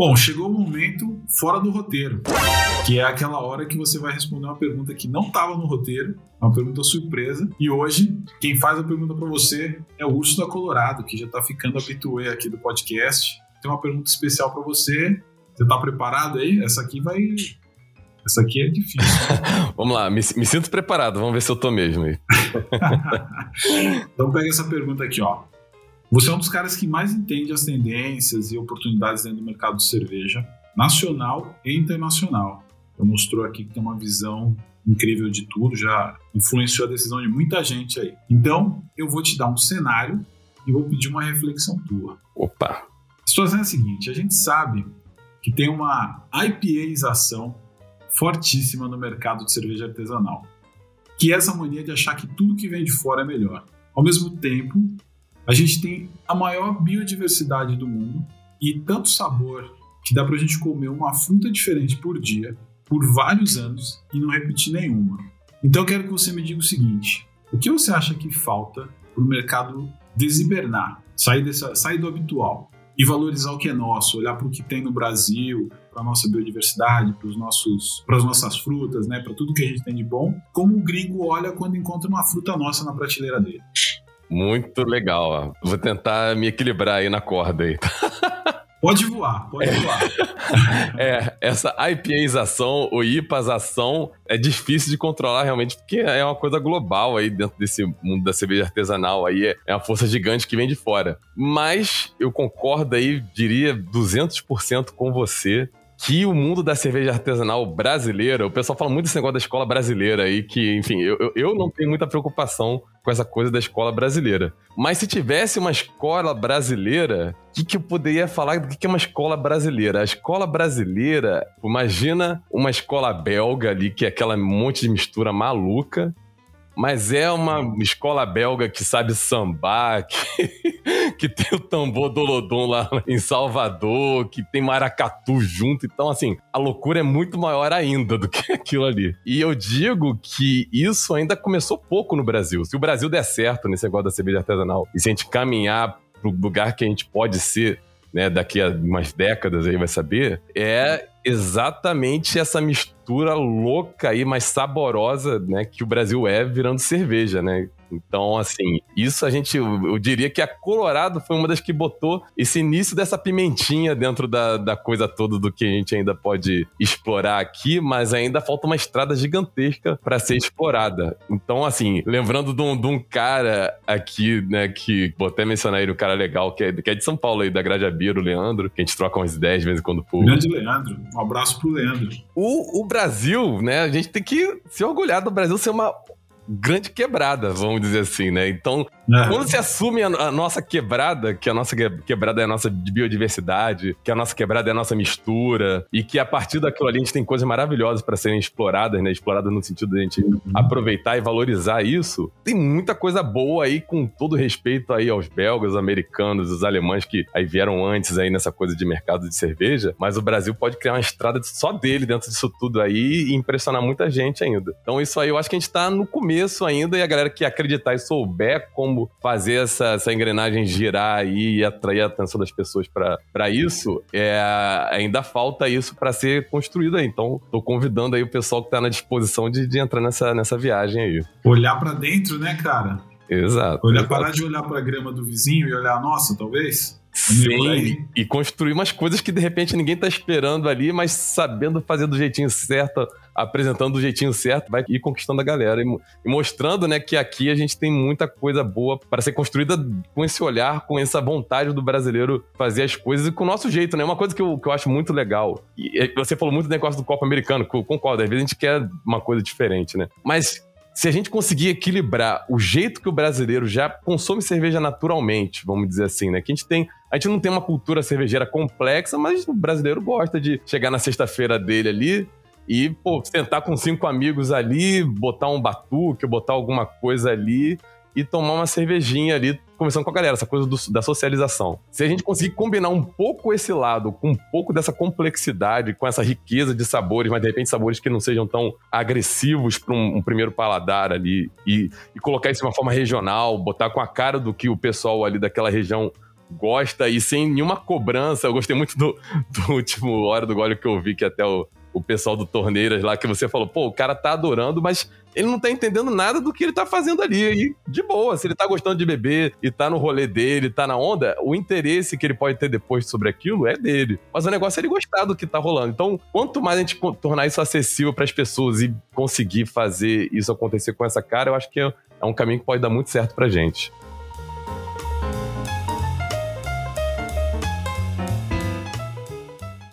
Bom, chegou o momento fora do roteiro, que é aquela hora que você vai responder uma pergunta que não estava no roteiro, uma pergunta surpresa. E hoje, quem faz a pergunta para você é o Urso da Colorado, que já está ficando habituê aqui do podcast. Tem uma pergunta especial para você. Você está preparado aí? Essa aqui vai. Essa aqui é difícil. *laughs* Vamos lá, me, me, sinto preparado. Vamos ver se eu tô mesmo aí. *laughs* então pega essa pergunta aqui, ó. Você é um dos caras que mais entende as tendências e oportunidades dentro do mercado de cerveja, nacional e internacional. Eu mostrou aqui que tem uma visão incrível de tudo, já influenciou a decisão de muita gente aí. Então, eu vou te dar um cenário e vou pedir uma reflexão tua. Opa! A situação é a seguinte: a gente sabe que tem uma IPAização fortíssima no mercado de cerveja artesanal, que é essa mania de achar que tudo que vem de fora é melhor. Ao mesmo tempo, a gente tem a maior biodiversidade do mundo e tanto sabor que dá para a gente comer uma fruta diferente por dia, por vários anos e não repetir nenhuma. Então eu quero que você me diga o seguinte: o que você acha que falta para o mercado desibernar, sair, dessa, sair do habitual e valorizar o que é nosso, olhar para o que tem no Brasil, para a nossa biodiversidade, para os nossos, para as nossas frutas, né, para tudo que a gente tem de bom, como o gringo olha quando encontra uma fruta nossa na prateleira dele. Muito legal. Ó. Vou tentar me equilibrar aí na corda aí. *laughs* Pode voar, pode voar. *laughs* é, essa IPAização ou IPAzação é difícil de controlar realmente, porque é uma coisa global aí dentro desse mundo da cerveja artesanal aí, é uma força gigante que vem de fora. Mas eu concordo aí, diria 200% com você, que o mundo da cerveja artesanal brasileira, o pessoal fala muito desse negócio da escola brasileira aí, que, enfim, eu, eu não tenho muita preocupação com essa coisa da escola brasileira. Mas se tivesse uma escola brasileira, o que, que eu poderia falar do que é uma escola brasileira? A escola brasileira, imagina uma escola belga ali, que é aquela monte de mistura maluca, mas é uma escola belga que sabe sambar, *laughs* que, que tem o tambor do Lodon lá em Salvador, que tem maracatu junto. Então, assim, a loucura é muito maior ainda do que *laughs* aquilo ali. E eu digo que isso ainda começou pouco no Brasil. Se o Brasil der certo nesse negócio da cerveja artesanal e se a gente caminhar pro lugar que a gente pode ser né, daqui a umas décadas aí vai saber, é exatamente essa mistura louca e mais saborosa, né, que o Brasil é virando cerveja, né? Então, assim, isso a gente, eu, diria que a Colorado foi uma das que botou esse início dessa pimentinha dentro da, da coisa toda do que a gente ainda pode explorar aqui, mas ainda falta uma estrada gigantesca para ser explorada. Então, assim, lembrando de um, de um, cara aqui, né, que vou até mencionar ele, um cara legal, que é, que é de São Paulo aí, da Gradiabira, o Leandro, que a gente troca umas ideias de vez em quando por. Grande Leandro, um abraço pro Leandro. O, o Brasil, né, a gente tem que se orgulhar do Brasil ser uma grande quebrada, vamos dizer assim, né? Então, é. quando se assume a, a, nossa quebrada, que a nossa quebrada é a nossa biodiversidade, que a nossa quebrada é a nossa mistura, e que a partir daquilo ali a gente tem coisas maravilhosas para serem exploradas, né? Exploradas no sentido de a gente uhum. aproveitar e valorizar isso, tem muita coisa boa aí, com todo respeito aí aos belgas, americanos, os alemães que aí vieram antes aí nessa coisa de mercado de cerveja, mas o Brasil pode criar uma estrada só dele dentro disso tudo aí e impressionar muita gente ainda. Então isso aí eu acho que a gente tá no começo começo ainda e a galera que acreditar e souber como fazer essa, essa engrenagem girar aí e atrair a atenção das pessoas para isso, é, ainda falta isso para ser construído aí. Então, tô convidando aí o pessoal que tá na disposição de, de entrar nessa, nessa viagem aí. Olhar para dentro, né, cara? Exato. Olhar, exato. parar de olhar para a grama do vizinho e olhar a nossa, talvez? Sim, e construir umas coisas que de repente ninguém tá esperando ali, mas sabendo fazer do jeitinho certo, apresentando do jeitinho certo, vai ir conquistando a galera e, mostrando, né, que aqui a gente tem muita coisa boa para ser construída com esse olhar, com essa vontade do brasileiro fazer as coisas e com o nosso jeito, né? Uma coisa que eu, que eu acho muito legal. E você falou muito do negócio do Copa Americano, concordo, às vezes a gente quer uma coisa diferente, né? Mas se a gente conseguir equilibrar o jeito que o brasileiro já consome cerveja naturalmente, vamos dizer assim, né? Que a gente tem. A gente não tem uma cultura cervejeira complexa, mas o brasileiro gosta de chegar na sexta-feira dele ali e, pô, sentar com cinco amigos ali, botar um batuque, botar alguma coisa ali e tomar uma cervejinha ali, conversando com a galera, essa coisa do, da socialização. Se a gente conseguir combinar um pouco esse lado com um pouco dessa complexidade, com essa riqueza de sabores, mas de repente sabores que não sejam tão agressivos para um, um, primeiro paladar ali, e, e colocar isso de uma forma regional, botar com a cara do que o pessoal ali daquela região gosta e sem nenhuma cobrança. Eu gostei muito do, do último Hora do Gole que eu vi, que até o, o pessoal do Torneiras lá, que você falou, pô, o cara tá adorando, mas ele não tá entendendo nada do que ele tá fazendo ali. E de boa, se ele tá gostando de beber e tá no rolê dele, tá na onda, o interesse que ele pode ter depois sobre aquilo é dele. Mas o negócio é ele gostar do que tá rolando. Então, quanto mais a gente tornar isso acessível para as pessoas e conseguir fazer isso acontecer com essa cara, eu acho que é, é um caminho que pode dar muito certo pra gente.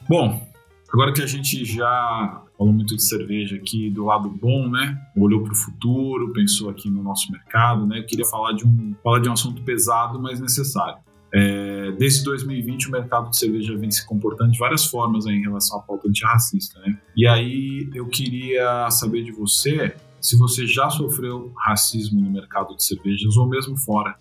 Bom, Agora que a gente já falou muito de cerveja aqui do lado bom, né? Olhou para o futuro, pensou aqui no nosso mercado, né? Eu queria falar de um, falar de um assunto pesado, mas necessário. É, desde 2020, o mercado de cerveja vem se comportando de várias formas em relação à pauta antirracista, né? E aí eu queria saber de você se você já sofreu racismo no mercado de cervejas ou mesmo fora.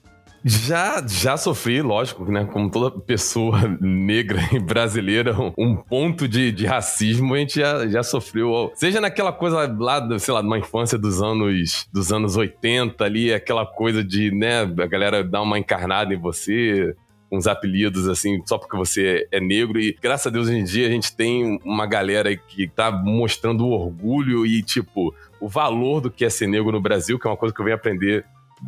Já, já sofri, lógico, né? Como toda pessoa *laughs* negra e brasileira, um ponto de, de racismo a gente já, já sofreu. Seja naquela coisa lá, sei lá, numa infância dos anos, dos anos 80 ali, aquela coisa de, né, a galera dar uma encarnada em você, uns apelidos assim, só porque você é negro. E graças a Deus hoje em dia a gente tem uma galera que tá mostrando o orgulho e, tipo, o valor do que é ser negro no Brasil, que é uma coisa que eu venho aprender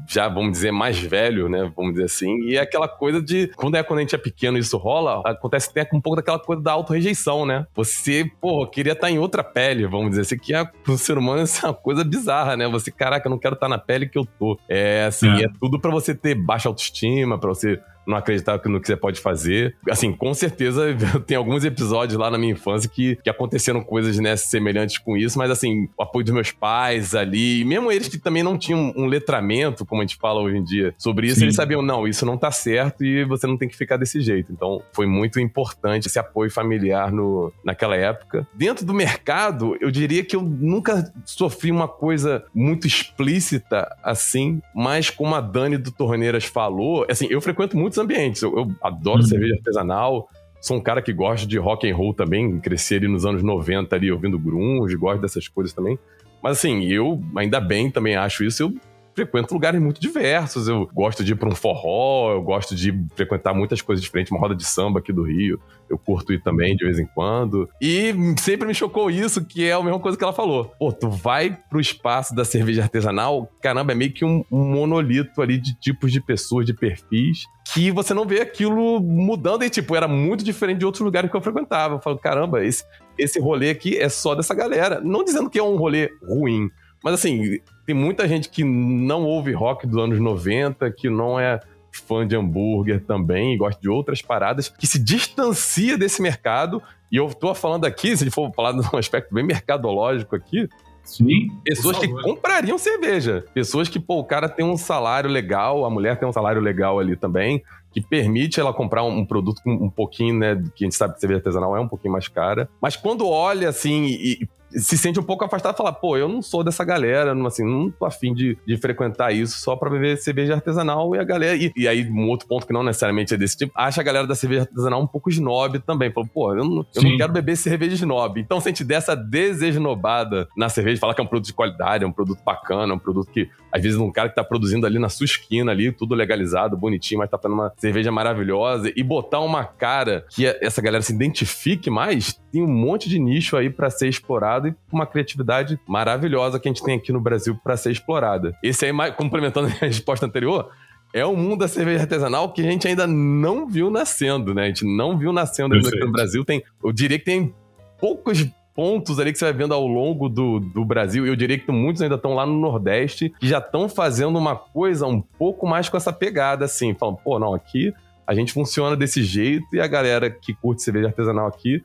já, vamos dizer, mais velho, né? Vamos dizer assim. E é aquela coisa de. Quando é quando a gente é pequeno e isso rola, acontece até um pouco daquela coisa da auto-rejeição, né? Você, pô, queria estar em outra pele, vamos dizer assim, que é, pro ser humano *laughs* é uma coisa bizarra, né? Você, caraca, eu não quero estar na pele que eu tô. É assim, é, é tudo para você ter baixa autoestima, para você não acreditar no que você pode fazer. Assim, com certeza *laughs* tem alguns episódios lá na minha infância que, que aconteceram coisas né, semelhantes com isso, mas assim, o apoio dos meus pais ali, mesmo eles que também não tinham um letramento, como a gente fala hoje em dia, sobre isso, Sim. eles sabiam, não, isso não tá certo e você não tem que ficar desse jeito. Então, foi muito importante esse apoio familiar no, naquela época. Dentro do mercado, eu diria que eu nunca sofri uma coisa muito explícita assim, mas como a Dani do Torneiras falou, assim, eu frequento ambientes. Eu, eu adoro uhum. cerveja artesanal, sou um cara que gosta de rock and roll também, cresci ali nos anos 90 ali ouvindo grunge, gosto dessas coisas também. Mas assim, eu ainda bem também acho isso, eu frequento lugares muito diversos. Eu gosto de ir para um forró, eu gosto de frequentar muitas coisas diferentes, uma roda de samba aqui do Rio. Eu curto ir também de vez em quando. E sempre me chocou isso, que é a mesma coisa que ela falou. Pô, tu vai pro espaço da cerveja artesanal, caramba, é meio que um, um monolito ali de tipos de pessoas, de perfis, que você não vê aquilo mudando e, tipo, era muito diferente de outros lugares que eu frequentava. Eu falo, caramba, esse, esse rolê aqui é só dessa galera. Não dizendo que é um rolê ruim, mas assim, tem muita gente que não ouve rock dos anos 90, que não é fã de hambúrguer também, e gosta de outras paradas, que se distancia desse mercado. E eu tô falando aqui, se for falar num aspecto bem mercadológico aqui, Sim. Pessoas que comprariam cerveja. Pessoas que, pô, o cara tem um salário legal, a mulher tem um salário legal ali também, que permite ela comprar um, produto com um pouquinho, né? Que a gente sabe que cerveja artesanal é um pouquinho mais cara. Mas quando olha assim e, se sente um pouco afastado e fala, pô, eu não sou dessa galera, não, assim, não tô afim de, de frequentar isso só pra beber cerveja artesanal e a galera. E, e, aí, um outro ponto que não necessariamente é desse tipo, acha a galera da cerveja artesanal um pouco snob também. Fala, pô, eu não, eu não quero beber cerveja snob. Então, se a gente der essa desesnobada na cerveja, falar que é um produto de qualidade, é um produto bacana, é um produto que, às vezes, um cara que tá produzindo ali na sua esquina, ali, tudo legalizado, bonitinho, mas tá fazendo uma cerveja maravilhosa, e botar uma cara que essa galera se identifique mais, tem um monte de nicho aí para ser explorado e uma criatividade maravilhosa que a gente tem aqui no Brasil para ser explorada. Esse aí, complementando *laughs* a resposta anterior, é um mundo da cerveja artesanal que a gente ainda não viu nascendo, né? A gente não viu nascendo ainda aqui no Brasil. Tem, eu diria que tem poucos pontos ali que você vai vendo ao longo do, do Brasil. Eu diria que muitos ainda estão lá no Nordeste que já estão fazendo uma coisa um pouco mais com essa pegada, assim. Falam, pô, não, aqui a gente funciona desse jeito e a galera que curte cerveja artesanal aqui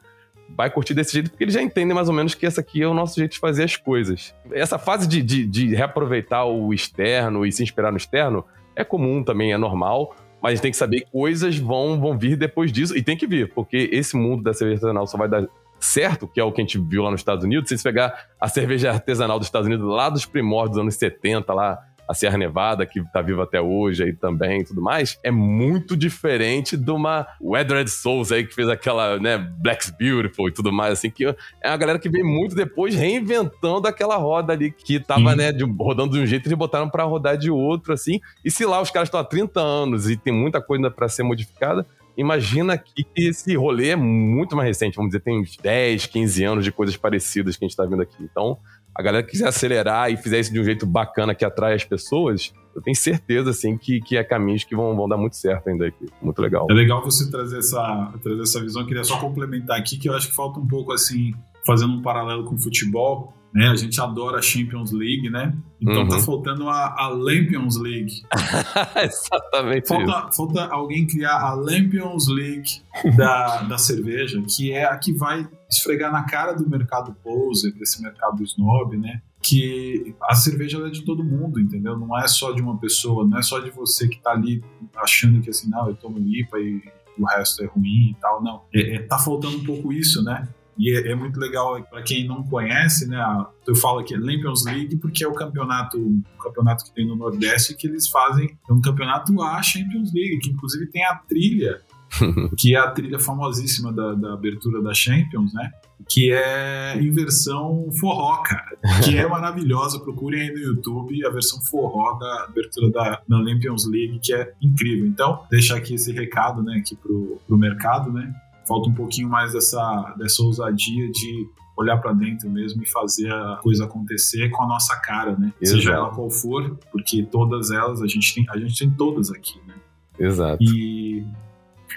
vai curtir desse jeito, porque eles já entendem mais ou menos que esse aqui é o nosso jeito de fazer as coisas. Essa fase de, de, de reaproveitar o externo e se inspirar no externo é comum também, é normal, mas a gente tem que saber que coisas vão, vão vir depois disso, e tem que vir, porque esse mundo da cerveja artesanal só vai dar certo, que é o que a gente viu lá nos Estados Unidos, se você pegar a cerveja artesanal dos Estados Unidos lá dos primórdios dos anos 70, lá a Serra Nevada, que tá viva até hoje aí também e tudo mais, é muito diferente de uma Edward Souls aí que fez aquela, né, Black's Beautiful e tudo mais, assim, que é uma galera que veio muito depois reinventando aquela roda ali que tava, Sim. né, de, rodando de um jeito e botaram para rodar de outro, assim. E se lá os caras estão há 30 anos e tem muita coisa para ser modificada, Imagina que esse rolê é muito mais recente, vamos dizer, tem uns 10, 15 anos de coisas parecidas que a gente tá vendo aqui. Então, a galera quiser acelerar e fizer isso de um jeito bacana que atrai as pessoas, eu tenho certeza, assim, que, que é caminhos que vão, vão dar muito certo ainda aqui. Muito legal. É legal você trazer essa, trazer essa visão. Eu queria só complementar aqui que eu acho que falta um pouco, assim, fazendo um paralelo com o futebol, né? A gente adora a Champions League, né? Então tá uhum. tá faltando a, a Lampions League. *laughs* Exatamente. Falta, falta alguém criar a Lampions League *laughs* da, da cerveja, que é a que vai esfregar na cara do mercado poser, desse mercado snob, né? Que a cerveja é de todo mundo, entendeu? Não é só de uma pessoa, não é só de você que tá ali achando que assim, não, eu tomo IPA e o resto é ruim e tal. Não. É, é, tá faltando um pouco isso, né? E é, é muito legal para quem não conhece, né? Eu falo aqui Lampions League porque é o campeonato, o campeonato que tem no Nordeste que eles fazem, é um campeonato A Champions League, que inclusive tem a trilha, *laughs* que é a trilha famosíssima da, da abertura da Champions, né? que é em versão forró, cara, que é *laughs* maravilhosa. Procurem aí no YouTube a versão forró da abertura da, da Olympians League, que é incrível. Então, deixar aqui esse recado, né, aqui pro, pro mercado, né, falta um pouquinho mais dessa, dessa ousadia de olhar para dentro mesmo e fazer a coisa acontecer com a nossa cara, né? Exato. Seja ela qual for, porque todas elas a gente tem, a gente tem todas aqui, né? Exato. E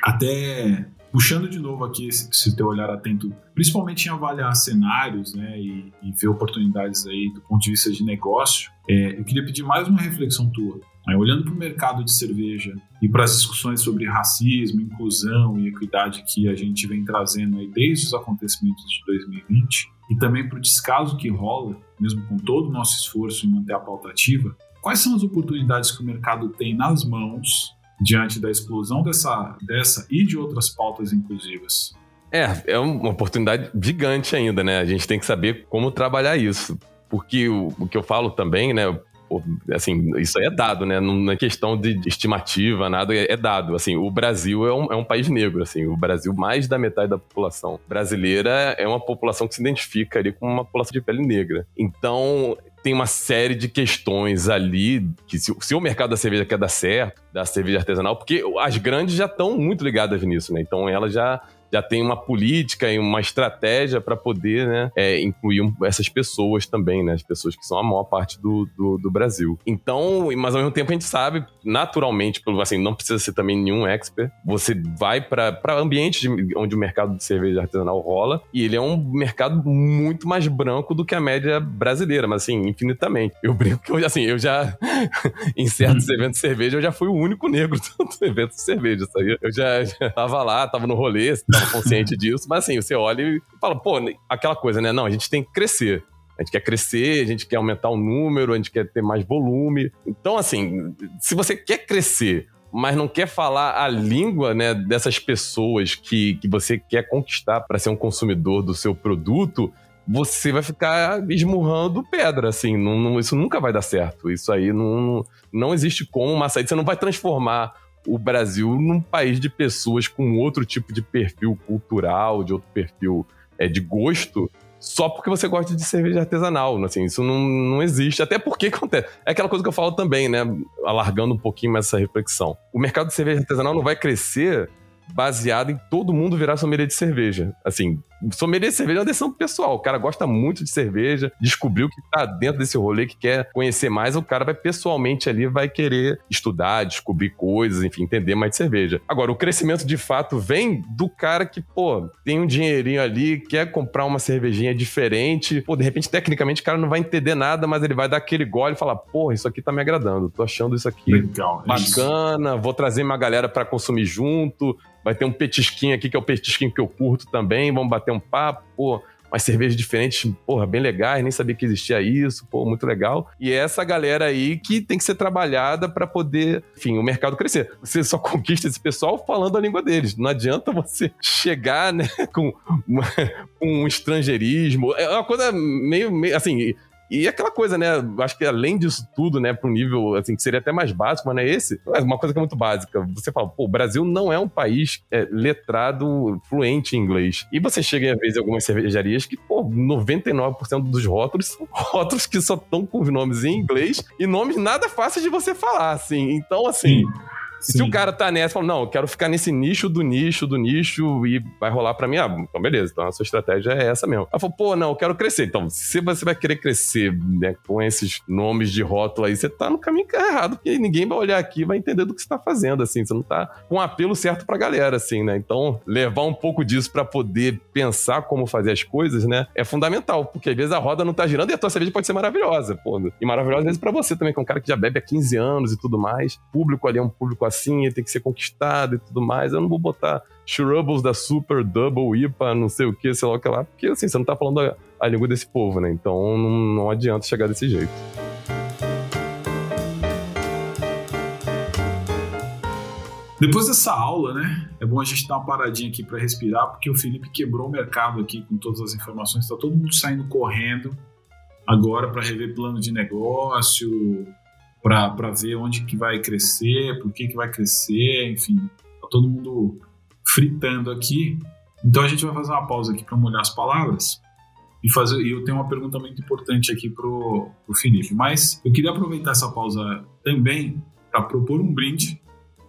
até puxando de novo aqui esse, esse teu olhar atento, principalmente em avaliar cenários, né, e, e ver oportunidades aí do ponto de vista de negócio, é, eu queria pedir mais uma reflexão tua. Né? Olhando para o mercado de cerveja e para as discussões sobre racismo, inclusão e equidade que a gente vem trazendo aí desde os acontecimentos de 2020, e também para o descaso que rola, mesmo com todo o nosso esforço em manter a pauta ativa, quais são as oportunidades que o mercado tem nas mãos diante da explosão dessa, dessa e de outras pautas inclusivas? É, é uma oportunidade gigante ainda, né? A gente tem que saber como trabalhar isso. Porque o, o que eu falo também, né? Assim, isso é dado, né? Não é questão de estimativa, nada, é, é dado. Assim, o Brasil é um, é um país negro, assim, o Brasil, mais da metade da população brasileira é uma população que se identifica ali com uma população de pele negra. Então, tem uma série de questões ali que se, se, o mercado da cerveja quer dar certo, da cerveja artesanal, porque as grandes já estão muito ligadas nisso, né? Então elas já já tem uma política e uma estratégia para poder né, é, incluir essas pessoas também, né? As pessoas que são a maior parte do, do, do, Brasil. Então, mas ao mesmo tempo a gente sabe, naturalmente, assim, não precisa ser também nenhum expert, você vai para ambientes onde o mercado de cerveja artesanal rola e ele é um mercado muito mais branco do que a média brasileira, mas assim, infinitamente. Eu brinco que eu, assim, eu já, *laughs* em certos eventos de cerveja, eu já fui o único negro *laughs* do evento de cerveja, sabe? Eu já, já tava lá, tava no rolê, consciente disso, mas assim, você olha e fala, pô, aquela coisa, né? Não, a gente tem que crescer. A gente quer crescer, a gente quer aumentar o número, a gente quer ter mais volume. Então, assim, se você quer crescer, mas não quer falar a língua né, dessas pessoas que, que você quer conquistar para ser um consumidor do seu produto, você vai ficar esmurrando pedra, assim. Não, não, isso nunca vai dar certo. Isso aí não, não existe como uma saída. Você não vai transformar o Brasil num país de pessoas com outro tipo de perfil cultural, de outro perfil é, de gosto, só porque você gosta de cerveja artesanal. Assim, isso não, não existe. Até porque *laughs* acontece. É aquela coisa que eu falo também, né? Alargando um pouquinho mais essa reflexão. O mercado de cerveja artesanal não vai crescer baseado em todo mundo virar sommelier de cerveja. Assim, sommelier de cerveja é uma decisão pessoal. O cara gosta muito de cerveja, descobriu que tá dentro desse rolê, que quer conhecer mais, o cara vai pessoalmente ali, vai querer estudar, descobrir coisas, enfim, entender mais de cerveja. Agora, o crescimento de fato vem do cara que, pô, tem um dinheirinho ali, quer comprar uma cervejinha diferente, pô, de repente, tecnicamente, o cara não vai entender nada, mas ele vai dar aquele gole e falar, pô, isso aqui tá me agradando, tô achando isso aqui Legal, bacana, isso. vou trazer uma galera para consumir junto, vai ter um petisquinho aqui, que é o petisquinho que eu curto também, vamos bater um papo, pô, umas cervejas diferentes, porra, bem legais, nem sabia que existia isso, pô, muito legal. E é essa galera aí que tem que ser trabalhada para poder, enfim, o mercado crescer. Você só *laughs* conquista esse pessoal falando a língua deles. Não adianta você chegar, né, *laughs* com, uma, com um estrangeirismo. É uma coisa meio, meio assim, e aquela coisa, né? Acho que além disso tudo, né, para um nível assim, que seria até mais básico, mas não é esse. É uma coisa que é muito básica. Você fala, pô, o Brasil não é um país é, letrado, fluente em inglês. E você chega, às vezes, em algumas cervejarias que, pô, 99% dos rótulos são *laughs* rótulos que só estão com nomes em inglês e nomes nada fáceis de você falar, assim. Então, assim. Sim se o cara tá nessa, fala, não, eu quero ficar nesse nicho do nicho do nicho e vai rolar pra mim, ah, então beleza, então a sua estratégia é essa mesmo. Ela falou, pô, não, eu quero crescer. Então, se você vai querer crescer né, com esses nomes de rótulo aí, você tá no caminho errado, porque ninguém vai olhar aqui e vai entender do que você tá fazendo, assim, você não tá com um apelo certo pra galera, assim, né? Então, levar um pouco disso para poder pensar como fazer as coisas, né, é fundamental, porque às vezes a roda não tá girando e a tua cerveja pode ser maravilhosa, pô. E maravilhosa às vezes pra você também, que é um cara que já bebe há 15 anos e tudo mais. Público ali é um público assim, ele tem que ser conquistado e tudo mais. Eu não vou botar Shrubbles da Super Double IPA, não sei o que, sei lá o que lá, porque assim, você não tá falando a, a língua desse povo, né? Então não, não adianta chegar desse jeito. Depois dessa aula, né, é bom a gente dar uma paradinha aqui para respirar, porque o Felipe quebrou o mercado aqui com todas as informações, está todo mundo saindo correndo agora para rever plano de negócio, para ver onde que vai crescer, por que que vai crescer, enfim, tá todo mundo fritando aqui. Então a gente vai fazer uma pausa aqui para molhar as palavras e fazer. E eu tenho uma pergunta muito importante aqui pro, pro Felipe, mas eu queria aproveitar essa pausa também para propor um brinde,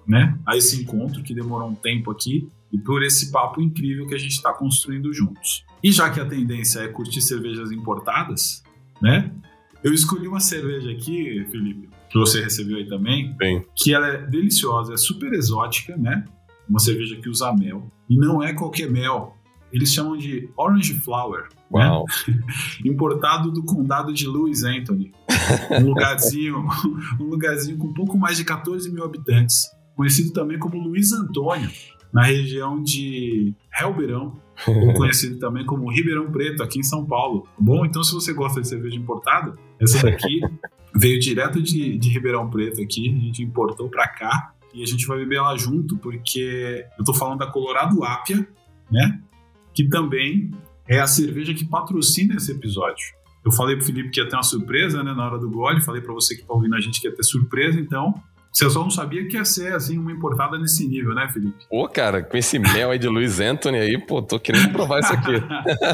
né, a esse encontro que demorou um tempo aqui e por esse papo incrível que a gente está construindo juntos. E já que a tendência é curtir cervejas importadas, né? Eu escolhi uma cerveja aqui, Felipe, que você recebeu aí também, Bem. que ela é deliciosa, é super exótica, né? Uma cerveja que usa mel. E não é qualquer mel. Eles chamam de Orange Flower. Né? Uau. Né? *laughs* Importado do condado de Louis Anthony. um lugarzinho, *laughs* um lugarzinho com um pouco mais de 14 mil habitantes, conhecido também como Luiz Antônio, na região de Ribeirão, ou *laughs* conhecido também como Ribeirão Preto, aqui em São Paulo. Tá bom, então se você gosta de cerveja importada, essa daqui veio direto de, de Ribeirão Preto aqui, a gente importou para cá e a gente vai beber ela junto, porque eu tô falando da Colorado Apia, né? Que também é a cerveja que patrocina esse episódio. Eu falei pro Felipe que ia ter uma surpresa, né, na hora do gole, falei para você que tá ouvindo a gente que ia ter surpresa, então você só não sabia que ia ser, assim, uma importada nesse nível, né, Felipe? Pô, cara, com esse mel aí de Luiz Anthony aí, pô, tô querendo provar isso aqui.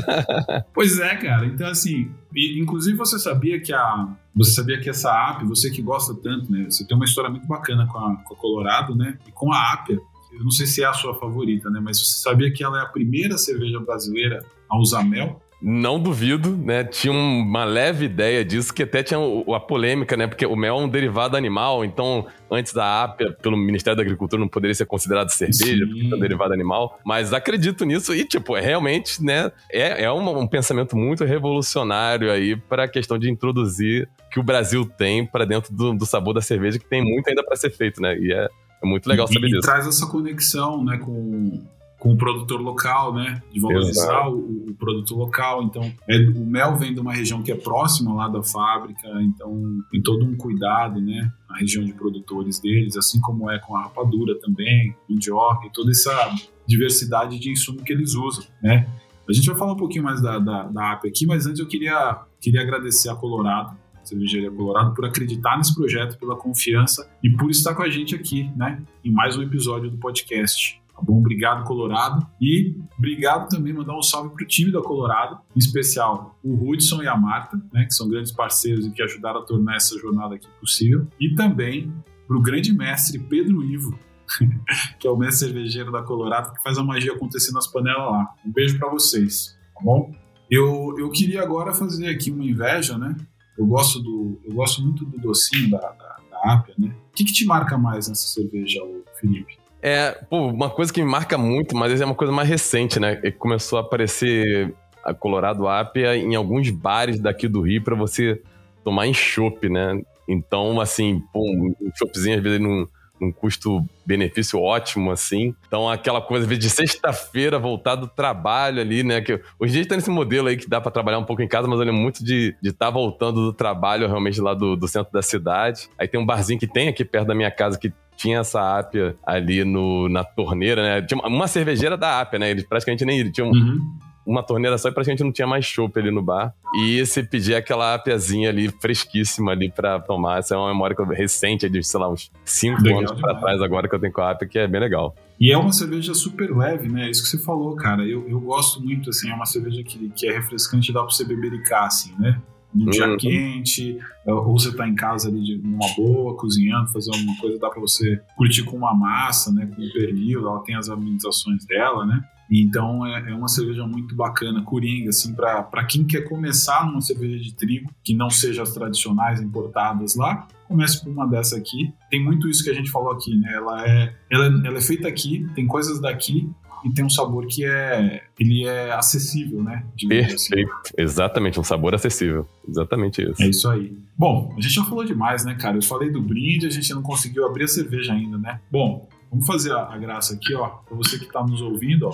*laughs* pois é, cara. Então, assim, inclusive você sabia que a... Você sabia que essa app, você que gosta tanto, né? Você tem uma história muito bacana com a, com a Colorado, né? E com a Apia, eu não sei se é a sua favorita, né? Mas você sabia que ela é a primeira cerveja brasileira a usar mel? Não duvido, né? Tinha uma leve ideia disso, que até tinha a polêmica, né? Porque o mel é um derivado animal, então antes da APA, pelo Ministério da Agricultura, não poderia ser considerado cerveja, Sim. porque é um derivado animal. Mas acredito nisso e, tipo, é realmente, né? É, é um, um pensamento muito revolucionário aí para a questão de introduzir que o Brasil tem para dentro do, do, sabor da cerveja, que tem muito ainda para ser feito, né? E é, é muito legal saber e, disso. E traz essa conexão, né, com com o produtor local, né? De valorizar o, o, produto local. Então, é, o mel vem de uma região que é próxima lá da fábrica, então tem todo um cuidado, né? Na região de produtores deles, assim como é com a rapadura também, mandioca e toda essa diversidade de insumo que eles usam, né? A gente vai falar um pouquinho mais da, da, da AP aqui, mas antes eu queria, queria agradecer a Colorado, Cervejaria Colorado, por acreditar nesse projeto, pela confiança e por estar com a gente aqui, né? Em mais um episódio do podcast. Tá bom? Obrigado, Colorado. E obrigado também, mandar um salve para o time da Colorado, em especial o Hudson e a Marta, né, que são grandes parceiros e que ajudaram a tornar essa jornada aqui possível. E também para o grande mestre Pedro Ivo, *laughs* que é o mestre cervejeiro da Colorado, que faz a magia acontecer nas panelas lá. Um beijo para vocês, tá bom? Eu, eu queria agora fazer aqui uma inveja, né? Eu gosto, do, eu gosto muito do docinho da, da, da né? O que, que te marca mais nessa cerveja, Felipe? É, pô, uma coisa que me marca muito, mas é uma coisa mais recente, né? Começou a aparecer a Colorado Apia em alguns bares daqui do Rio para você tomar em chopp, né? Então, assim, pô, um choppzinho às vezes num, num custo-benefício ótimo, assim. Então, aquela coisa, de sexta-feira voltar do trabalho ali, né? Que hoje em dia tá nesse modelo aí que dá para trabalhar um pouco em casa, mas lembro muito de estar tá voltando do trabalho realmente lá do, do centro da cidade. Aí tem um barzinho que tem aqui perto da minha casa que tinha essa ápia ali no, na torneira, né? Tinha uma cervejeira da ápia, né? Eles praticamente nem tinham uhum. uma torneira só e praticamente não tinha mais chopp ali no bar. E você pedia aquela ápiazinha ali, fresquíssima ali pra tomar. Essa é uma memória recente, de, sei lá, uns 5 anos pra trás agora que eu tenho com a ápia, que é bem legal. E é uma cerveja super leve, né? Isso que você falou, cara. Eu, eu gosto muito, assim, é uma cerveja que, que é refrescante, dá pra você bebericar, assim, né? Num dia uhum. quente, ou você tá em casa ali de uma boa, cozinhando, fazer alguma coisa, dá para você curtir com uma massa, né, com pernil, ela tem as amenizações dela, né? Então é, é, uma cerveja muito bacana, coringa, assim, para quem quer começar numa cerveja de trigo, que não seja as tradicionais importadas lá, comece por uma dessa aqui. Tem muito isso que a gente falou aqui, né? Ela é, ela, ela é feita aqui, tem coisas daqui, e tem um sabor que é ele é acessível, né? Assim. Perfeito, assim. exatamente, um sabor acessível, exatamente isso. É isso aí. Bom, a gente já falou demais, né, cara? Eu falei do brinde, a gente não conseguiu abrir a cerveja ainda, né? Bom, vamos fazer a, a graça aqui, ó, para você que tá nos ouvindo, ó,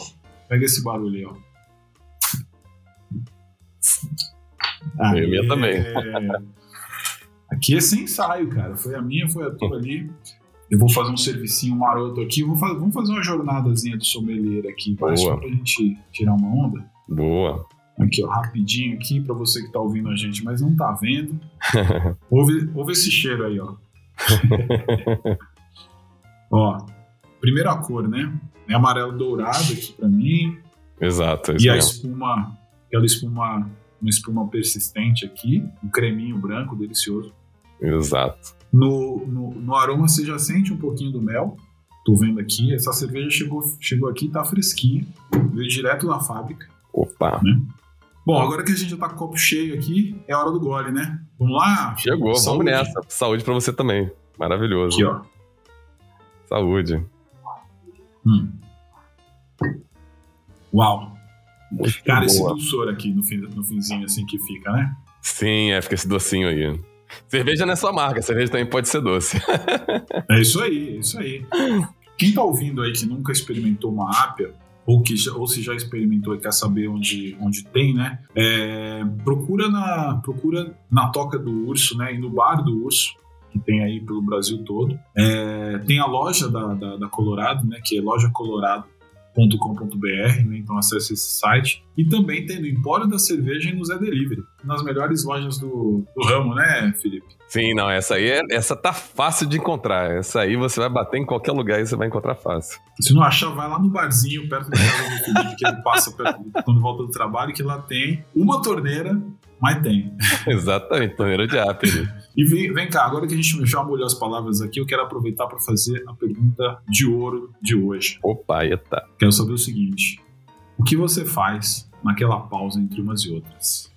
pega esse barulho aí, ó. Ah, eu minha também. Aqui é sem ensaio, cara. Foi a minha, foi a tua *laughs* ali eu vou fazer um servicinho maroto aqui, vou fazer, vamos fazer uma jornadazinha do sommelier aqui, vai, só pra gente tirar uma onda. Boa. Aqui, ó, rapidinho aqui para você que tá ouvindo a gente, mas não tá vendo. *laughs* ouve, ouve esse cheiro aí, ó. *laughs* ó, primeira cor, né? É amarelo dourado aqui para mim. Exato. É e a espuma, aquela espuma, uma espuma persistente aqui, um creminho branco delicioso. Exato. No, no, no, aroma você já sente um pouquinho do mel. Tô vendo aqui, essa cerveja chegou, chegou aqui, tá fresquinha, veio direto da fábrica. Opa! Né? Bom, agora que a gente já tá com o copo cheio aqui, é hora do gole, né? Vamos lá? Chegou, Saúde. vamos nessa. Saúde pra você também. Maravilhoso. Aqui, ó. Saúde. Hum. Uau! Muito Cara, boa. esse dulçor aqui no, fim, no finzinho assim que fica, né? Sim, é, fica esse docinho aí. Cerveja não é só marca, cerveja também pode ser doce. é isso aí, é isso aí. Quem tá ouvindo aí que nunca experimentou uma ápia, ou, que, ou se já experimentou e quer saber onde, onde tem, né? É, procura, na, procura na Toca do Urso, né? E no Bar do Urso, que tem aí pelo Brasil todo. É, tem a loja da, da, da Colorado, né? Que é Loja Colorado com.br, né? então acesse esse site. E também tem no Empório da Cerveja e no Zé Delivery, nas melhores lojas do, do ramo, né, Felipe? Sim, não, essa aí é, essa tá fácil de encontrar. Essa aí você vai bater em qualquer lugar e você vai encontrar fácil. Se não achar, vai lá no barzinho perto da casa do Felipe, que ele passa perto, quando volta do trabalho, que lá tem uma torneira, mas tem. *laughs* Exatamente, torneira de Apple. E vem, vem cá, agora que a gente já molhou as palavras aqui, eu quero aproveitar para fazer a pergunta de ouro de hoje. Opa, eita. Quero saber o seguinte: o que você faz naquela pausa entre umas e outras?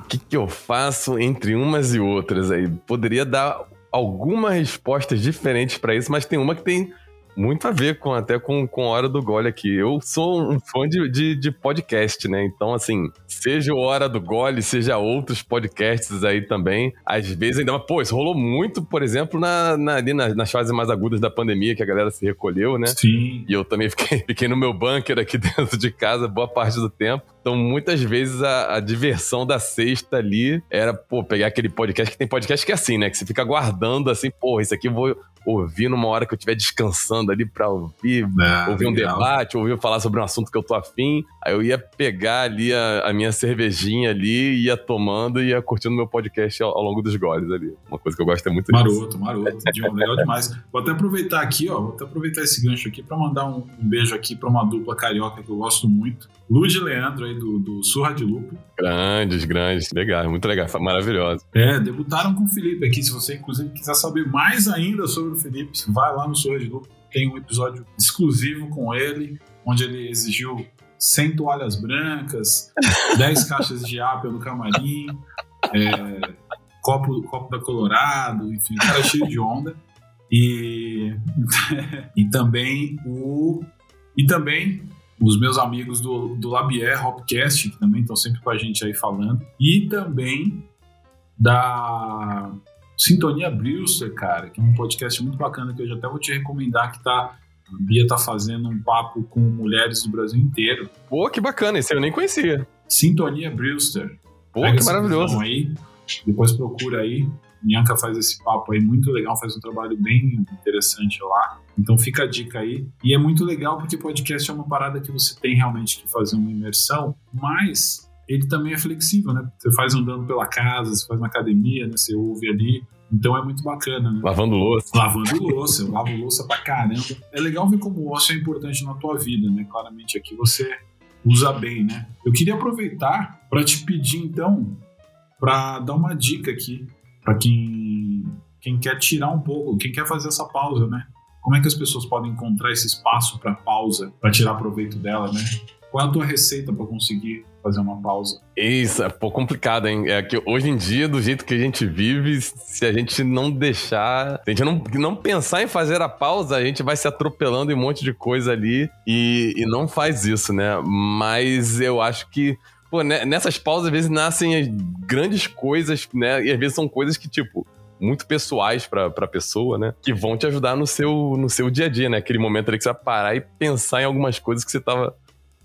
O que, que eu faço entre umas e outras aí? Poderia dar algumas respostas diferentes para isso, mas tem uma que tem muito a ver com até com, com a hora do gole aqui. Eu sou um fã de, de, de, podcast, né? Então, assim, seja o Hora do Gole, seja outros podcasts aí também, às vezes ainda. Pô, isso rolou muito, por exemplo, na, na, ali nas, nas fases mais agudas da pandemia, que a galera se recolheu, né? Sim. E eu também fiquei, *laughs* fiquei no meu bunker aqui *laughs* dentro de casa boa parte do tempo. Então, muitas vezes a, a, diversão da sexta ali era, pô, pegar aquele podcast que tem podcast que é assim, né? Que você fica guardando assim, pô, isso aqui eu vou ouvir numa hora que eu estiver descansando ali pra ouvir, ah, ouvir um debate, ouvir falar sobre um assunto que eu tô afim. Aí eu ia pegar ali a, a minha cervejinha ali, ia tomando e ia curtindo meu podcast ao, ao, longo dos goles ali. Uma coisa que eu gosto é muito maroto, disso. Maroto, maroto. Legal demais. Vou até aproveitar aqui, ó, vou até aproveitar esse gancho aqui pra mandar um, um beijo aqui pra uma dupla carioca que eu gosto muito. Luz e Leandro aí do, do Surra de Lupo. Grandes, grandes. Legal, muito legal. Maravilhoso. É, debutaram com o Felipe aqui. Se você, inclusive, quiser saber mais ainda sobre o Felipe, vai lá no Surra de Lupo. Tem um episódio exclusivo com ele, onde ele exigiu 100 toalhas brancas, *laughs* 10 caixas de ápia no camarim, é, copo, copo da Colorado, enfim, cara cheio de onda. E, *laughs* e também o. E também os meus amigos do, do Labier Hopcast, que também estão sempre com a gente aí falando, e também da Sintonia Brewster, cara, que é um podcast muito bacana que eu já até vou te recomendar, que tá a Bia tá fazendo um papo com mulheres do Brasil inteiro. Pô, que bacana, esse eu nem conhecia. Sintonia Brewster. Pô, Pega que maravilhoso. Aí, depois procura aí. Bianca faz esse papo aí muito legal, faz um trabalho bem interessante lá. Então fica a dica aí. E é muito legal porque podcast é uma parada que você tem realmente que fazer uma imersão, mas ele também é flexível, né? Você faz andando pela casa, você faz na academia, né? Você ouve ali. Então é muito bacana, né? Lavando louça. Lavando louça, eu lavo louça pra caramba. É legal ver como o ócio é importante na tua vida, né? Claramente aqui você usa bem, né? Eu queria aproveitar para te pedir então para dar uma dica aqui para quem quem quer tirar um pouco, quem quer fazer essa pausa, né? Como é que as pessoas podem encontrar esse espaço para pausa, para tirar proveito dela, né? Qual é a tua receita para conseguir fazer uma pausa? Isso, é complicado, hein? É que hoje em dia, do jeito que a gente vive, se a gente não deixar, se a gente não, não pensar em fazer a pausa, a gente vai se atropelando em um monte de coisa ali e, e não faz isso, né? Mas eu acho que pô, nessas pausas, às vezes nascem grandes coisas, né? E às vezes são coisas que, tipo, muito pessoais pra, pra pessoa, né? Que vão te ajudar no seu, no seu dia a dia, né? Aquele momento ali que você vai parar e pensar em algumas coisas que você tava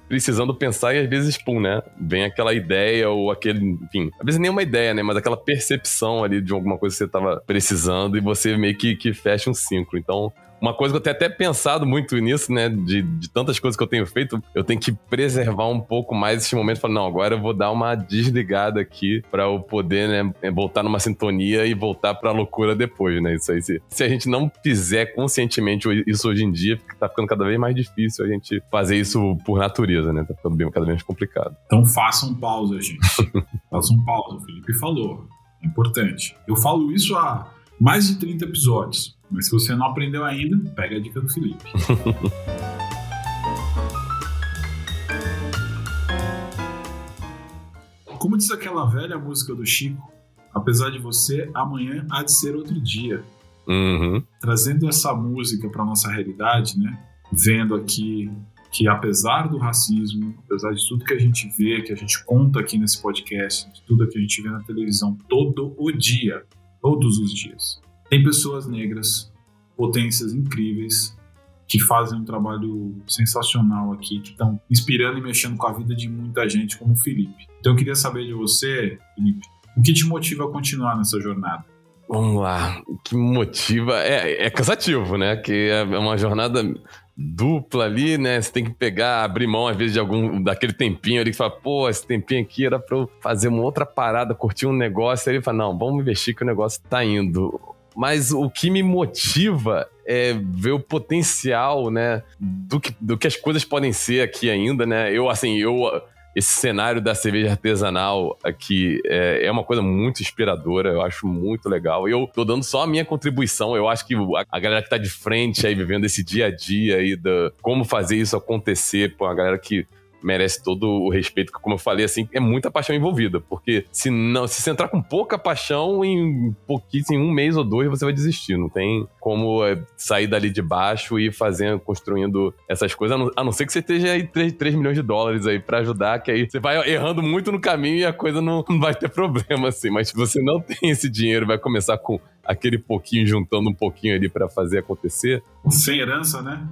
precisando pensar e às vezes, pum, né? Vem aquela ideia ou aquele, enfim, às vezes nem uma ideia, né? Mas aquela percepção ali de alguma coisa que você tava precisando e você meio que, que fecha um ciclo. Então, uma coisa que eu tenho até pensado muito nisso, né? De, de tantas coisas que eu tenho feito, eu tenho que preservar um pouco mais esse momento. Falar, não, agora eu vou dar uma desligada aqui para eu poder, né? É, voltar numa sintonia e voltar pra loucura depois, né? Isso aí, se, se a gente não fizer conscientemente isso hoje em dia, tá ficando cada vez mais difícil a gente fazer isso por natureza, né? Tá ficando bem, cada vez mais complicado. Então façam pausa, gente. *laughs* façam pausa. O Felipe falou. É importante. Eu falo isso há mais de 30 episódios. Mas se você não aprendeu ainda, pega a dica do Felipe. *laughs* Como diz aquela velha música do Chico, apesar de você, amanhã há de ser outro dia. Uhum. Trazendo essa música para nossa realidade, né? Vendo aqui que apesar do racismo, apesar de tudo que a gente vê, que a gente conta aqui nesse podcast, de tudo que a gente vê na televisão todo o dia, todos os dias, tem pessoas negras, potências incríveis, que fazem um trabalho sensacional aqui, que estão inspirando e mexendo com a vida de muita gente, como o Felipe. Então eu queria saber de você, Felipe, o que te motiva a continuar nessa jornada? Vamos lá. O que motiva. É, é cansativo, né? Que é uma jornada dupla ali, né? Você tem que pegar, abrir mão, às vezes, de algum daquele tempinho ali que fala, pô, esse tempinho aqui era pra eu fazer uma outra parada, curtir um negócio. Aí ele fala, não, vamos investir que o negócio tá indo. Mas o que me motiva é ver o potencial, né, do que, do que as coisas podem ser aqui ainda, né? Eu, assim, eu esse cenário da cerveja artesanal aqui é, é, uma coisa muito inspiradora, eu acho muito legal. Eu tô dando só a minha contribuição, eu acho que a, a galera que tá de frente aí, vivendo esse dia a dia aí, da, como fazer isso acontecer, pô, a galera que merece todo o respeito, como eu falei, assim, é muita paixão envolvida, porque se não, se você entrar com pouca paixão, em pouquíssimo, em um mês ou dois, você vai desistir, não tem como é, sair dali de baixo e fazendo, construindo essas coisas, a não, a não ser que você esteja aí 3, 3 milhões de dólares aí para ajudar, que aí você vai errando muito no caminho e a coisa não, não vai ter problema, assim, mas se você não tem esse dinheiro, vai começar com aquele pouquinho, juntando um pouquinho ali para fazer acontecer. Sem herança, né?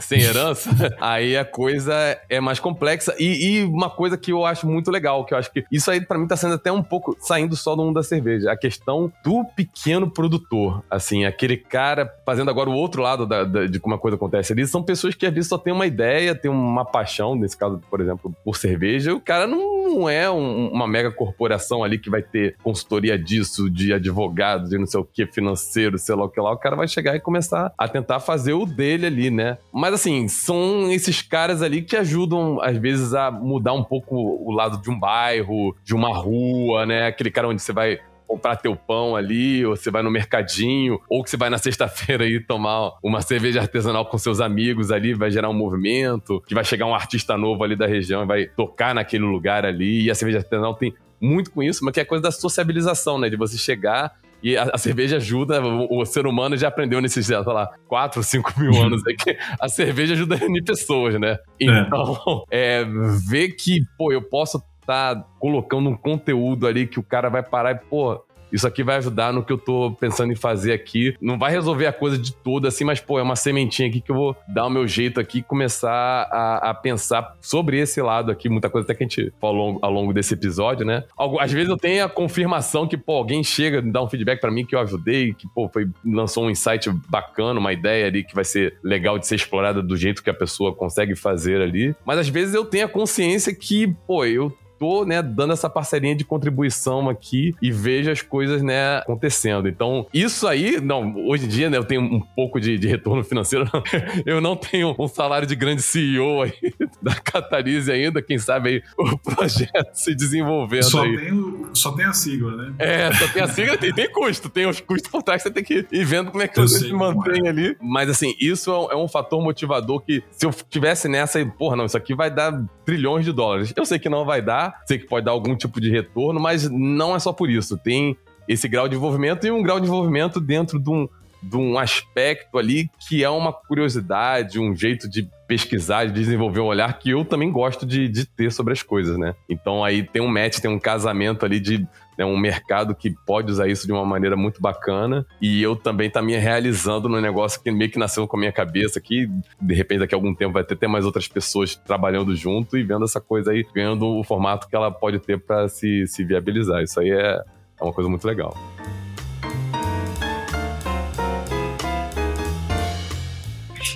Sem herança, *laughs* aí a coisa é mais complexa. E, e, uma coisa que eu acho muito legal, que eu acho que isso aí para mim tá sendo até um pouco saindo só do mundo da cerveja, a questão do pequeno produtor, assim, aquele cara fazendo agora o outro lado da, da, de como a coisa acontece ali, são pessoas que às vezes só tem uma ideia, tem uma paixão, nesse caso, por exemplo, por cerveja, e o cara não é um, uma mega corporação ali que vai ter consultoria disso, de advogado, de não sei o que, financeiro, sei lá o que lá, o cara vai chegar e começar a tentar fazer o dele ali, né? Mas mas assim, são esses caras ali que ajudam, às vezes, a mudar um pouco o lado de um bairro, de uma rua, né? Aquele cara onde você vai comprar teu pão ali, ou você vai no mercadinho, ou que você vai na sexta-feira aí tomar uma cerveja artesanal com seus amigos ali, vai gerar um movimento, que vai chegar um artista novo ali da região e vai tocar naquele lugar ali. E a cerveja artesanal tem muito com isso, mas que é coisa da sociabilização, né? De você chegar e a, a, cerveja ajuda, o, o, ser humano já aprendeu nesses, sei lá, 4, 5 mil *laughs* anos aí que a cerveja ajuda a unir pessoas, né? É. Então, é. *laughs* é, ver que, pô, eu posso estar tá colocando um conteúdo ali que o cara vai parar e, pô, isso aqui vai ajudar no que eu tô pensando em fazer aqui. Não vai resolver a coisa de toda assim, mas, pô, é uma sementinha aqui que eu vou dar o meu jeito aqui e começar a, a, pensar sobre esse lado aqui. Muita coisa até que a gente falou ao longo desse episódio, né? Às vezes eu tenho a confirmação que, pô, alguém chega, dá um feedback para mim que eu ajudei, que, pô, foi, lançou um insight bacana, uma ideia ali que vai ser legal de ser explorada do jeito que a pessoa consegue fazer ali. Mas às vezes eu tenho a consciência que, pô, eu tô, né, dando essa parceirinha de contribuição aqui e vejo as coisas, né, acontecendo. Então, isso aí, não, hoje em dia, né, eu tenho um pouco de, de retorno financeiro, *laughs* eu não tenho um salário de grande CEO aí *laughs* da Catalise ainda, quem sabe aí o projeto se desenvolvendo só aí. Tem, só tem a sigla, né? É, só tem a sigla e tem, tem custo, tem os custos por trás que você tem que ir vendo como é que você se mantém é. ali. Mas assim, isso é um, é um fator motivador que se eu tivesse nessa, porra, não, isso aqui vai dar trilhões de dólares. Eu sei que não vai dar, sei que pode dar algum tipo de retorno, mas não é só por isso. Tem esse grau de envolvimento e um grau de envolvimento dentro de um, de um aspecto ali que é uma curiosidade, um jeito de pesquisar, de desenvolver um olhar que eu também gosto de, de ter sobre as coisas, né? Então aí tem um match, tem um casamento ali de né, um mercado que pode usar isso de uma maneira muito bacana e eu também tá me realizando no negócio que meio que nasceu com a minha cabeça que de repente daqui a algum tempo vai ter, ter mais outras pessoas trabalhando junto e vendo essa coisa aí, ganhando o formato que ela pode ter para se, se viabilizar. Isso aí é, é uma coisa muito legal.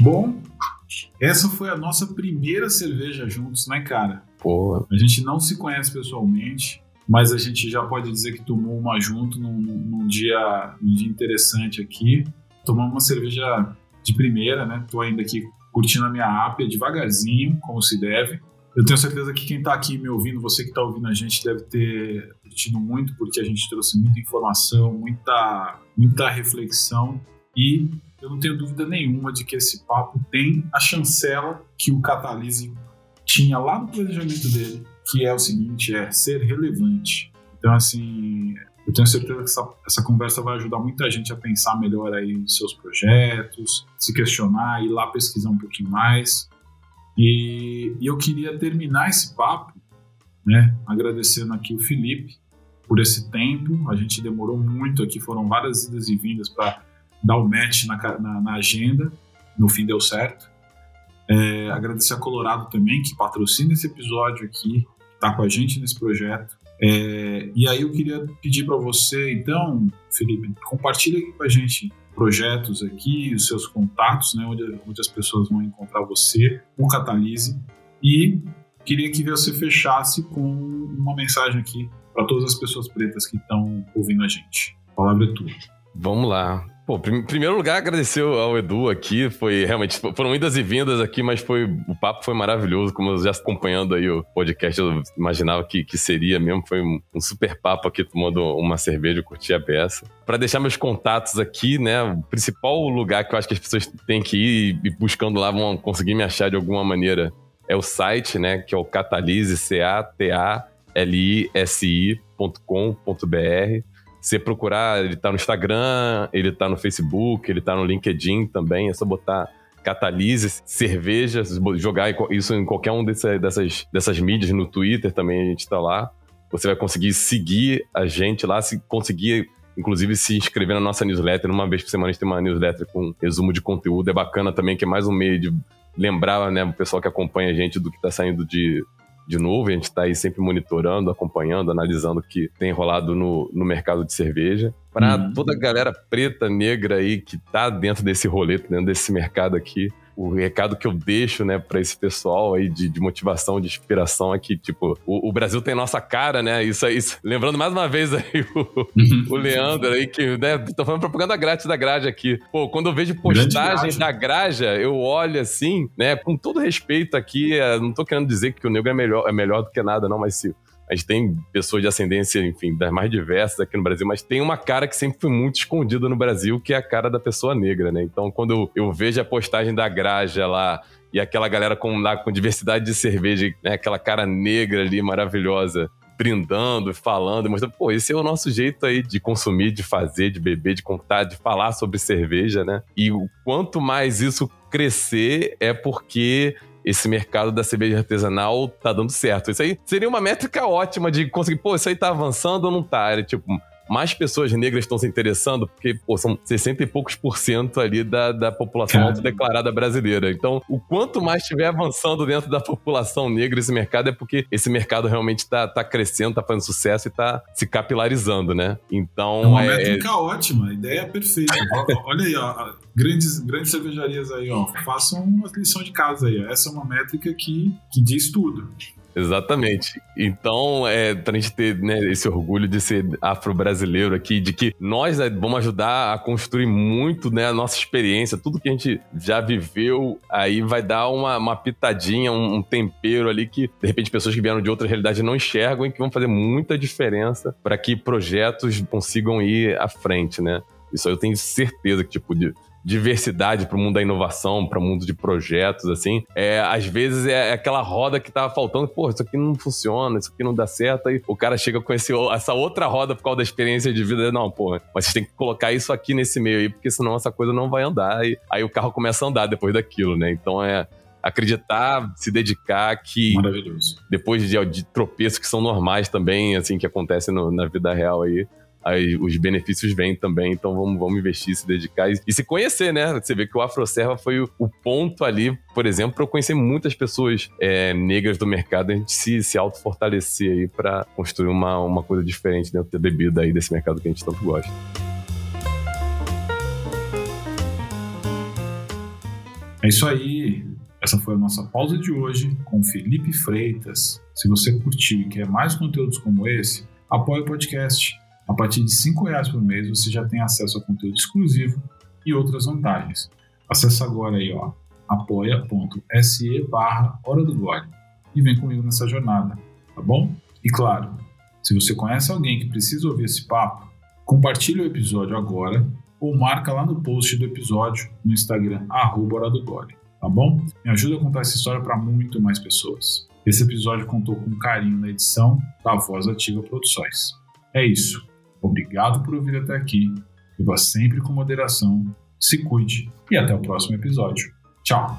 Bom, essa foi a nossa primeira cerveja juntos, né, cara? Pô. A gente não se conhece pessoalmente, mas a gente já pode dizer que tomou uma junto num, num dia, num dia interessante aqui. Tomamos uma cerveja de primeira, né? Tô ainda aqui curtindo a minha ápia devagarzinho, como se deve. Eu tenho certeza que quem está aqui me ouvindo, você que está ouvindo a gente, deve ter curtido muito, porque a gente trouxe muita informação, muita, muita reflexão e eu não tenho dúvida nenhuma de que esse papo tem a chancela que o Catalise tinha lá no planejamento dele, que é o seguinte, é ser relevante. Então, assim, eu tenho certeza que essa, essa conversa vai ajudar muita gente a pensar melhor aí em seus projetos, se questionar, ir lá pesquisar um pouquinho mais. E, e eu queria terminar esse papo, né, agradecendo aqui o Felipe por esse tempo. A gente demorou muito aqui, foram várias idas e vindas para dar o match na, na, na, agenda. No fim deu certo. É, agradecer a Colorado também, que patrocina esse episódio aqui, está com a gente nesse projeto. É, e aí eu queria pedir para você, então, Felipe, compartilhe aqui com a gente projetos aqui, os seus contatos, né, onde, onde as pessoas vão encontrar você, o Catalise. E queria que você fechasse com uma mensagem aqui para todas as pessoas pretas que estão ouvindo a gente. A palavra é tua. Vamos lá. Pô, em primeiro lugar, agradecer ao Edu aqui. Foi realmente, foram idas e vindas aqui, mas foi o papo foi maravilhoso. Como eu já acompanhando aí o podcast, eu imaginava que, que seria mesmo. Foi um, um super papo aqui, tomando uma cerveja, eu curti a peça. Para deixar meus contatos aqui, né? O principal lugar que eu acho que as pessoas têm que ir e buscando lá vão conseguir me achar de alguma maneira é o site, né? Que é o Catalise, C-A-T-A-L-I-S-I.com.br. Você procurar, ele tá no Instagram, ele tá no Facebook, ele tá no LinkedIn também, é só botar Catalise, cerveja, jogar isso em qualquer um dessa, dessas, dessas mídias, no Twitter também a gente tá lá. Você vai conseguir seguir a gente lá, se conseguir inclusive se inscrever na nossa newsletter. Uma vez por semana a gente tem uma newsletter com resumo de conteúdo. É bacana também, que é mais um meio de lembrar né, o pessoal que acompanha a gente do que está saindo de, de novo. A gente está aí sempre monitorando, acompanhando, analisando o que tem rolado no, no mercado de cerveja. Para uhum. toda a galera preta, negra aí que está dentro desse rolê, dentro desse mercado aqui, o recado que eu deixo, né, para esse pessoal aí de, de, motivação, de inspiração é que, tipo, o, o, Brasil tem nossa cara, né? Isso aí. Lembrando mais uma vez aí o, o Leandro aí, que, né, tô falando propaganda grátis da Grade aqui. Pô, quando eu vejo postagem da Graja, eu olho assim, né, com todo respeito aqui, é, não tô querendo dizer que o negro é melhor, é melhor do que nada, não, mas se a gente tem pessoas de ascendência, enfim, das mais diversas aqui no Brasil, mas tem uma cara que sempre foi muito escondida no Brasil, que é a cara da pessoa negra, né? Então, quando eu vejo a postagem da Graja lá e aquela galera com, lá, com diversidade de cerveja, né? aquela cara negra ali maravilhosa, brindando, falando, mostrando, pô, esse é o nosso jeito aí de consumir, de fazer, de beber, de contar, de falar sobre cerveja, né? E o quanto mais isso crescer é porque esse mercado da cerveja artesanal tá dando certo. Isso aí seria uma métrica ótima de conseguir, pô, isso aí tá avançando ou não tá? Era tipo, mais pessoas negras estão se interessando, porque pô, são 60 e poucos por cento ali da, da população autodeclarada brasileira. Então, o quanto mais estiver avançando dentro da população negra esse mercado, é porque esse mercado realmente está tá crescendo, está fazendo sucesso e está se capilarizando, né? Então. É uma é... métrica ótima, a ideia é perfeita. *laughs* Olha aí, ó, grandes, grandes cervejarias aí, ó. Façam uma lição de casa aí. Ó. Essa é uma métrica que, que diz tudo. Exatamente. Então, é, pra gente ter né, esse orgulho de ser afro-brasileiro aqui, de que nós né, vamos ajudar a construir muito né, a nossa experiência, tudo que a gente já viveu, aí vai dar uma, uma pitadinha, um, um, tempero ali que, de repente, pessoas que vieram de outra realidade não enxergam e que vão fazer muita diferença para que projetos consigam ir à frente, né? Isso eu tenho certeza que, tipo, de diversidade para o mundo da inovação, para o mundo de projetos, assim. É, às vezes é aquela roda que tava faltando, pô, isso aqui não funciona, isso aqui não dá certo, aí o cara chega com esse, essa outra roda por causa da experiência de vida, não, pô, mas você tem que colocar isso aqui nesse meio aí, porque senão essa coisa não vai andar, e aí o carro começa a andar depois daquilo, né? Então é acreditar, se dedicar, que depois de, de tropeços que são normais também, assim, que acontecem no, na vida real aí, aí os benefícios vêm também, então vamos, vamos investir, se dedicar e, e se conhecer, né? Você vê que o Afroserva foi o, o ponto ali, por exemplo, para eu conhecer muitas pessoas é, negras do mercado, a gente se, se auto-fortalecer aí para construir uma, uma coisa diferente dentro da bebida aí desse mercado que a gente tanto gosta. É isso aí. Essa foi a nossa pausa de hoje com Felipe Freitas. Se você curtiu e quer mais conteúdos como esse, apoie o podcast a partir de R$ reais por mês você já tem acesso a conteúdo exclusivo e outras vantagens. Acesse agora aí, ó, apoia.se barra Hora do Gole e vem comigo nessa jornada, tá bom? E claro, se você conhece alguém que precisa ouvir esse papo, compartilhe o episódio agora ou marca lá no post do episódio no Instagram, arroba Hora do Gole, tá bom? Me ajuda a contar essa história para muito mais pessoas. Esse episódio contou com carinho na edição da Voz Ativa Produções. É isso. Obrigado por ouvir até aqui. Viva sempre com moderação, se cuide e até o próximo episódio. Tchau!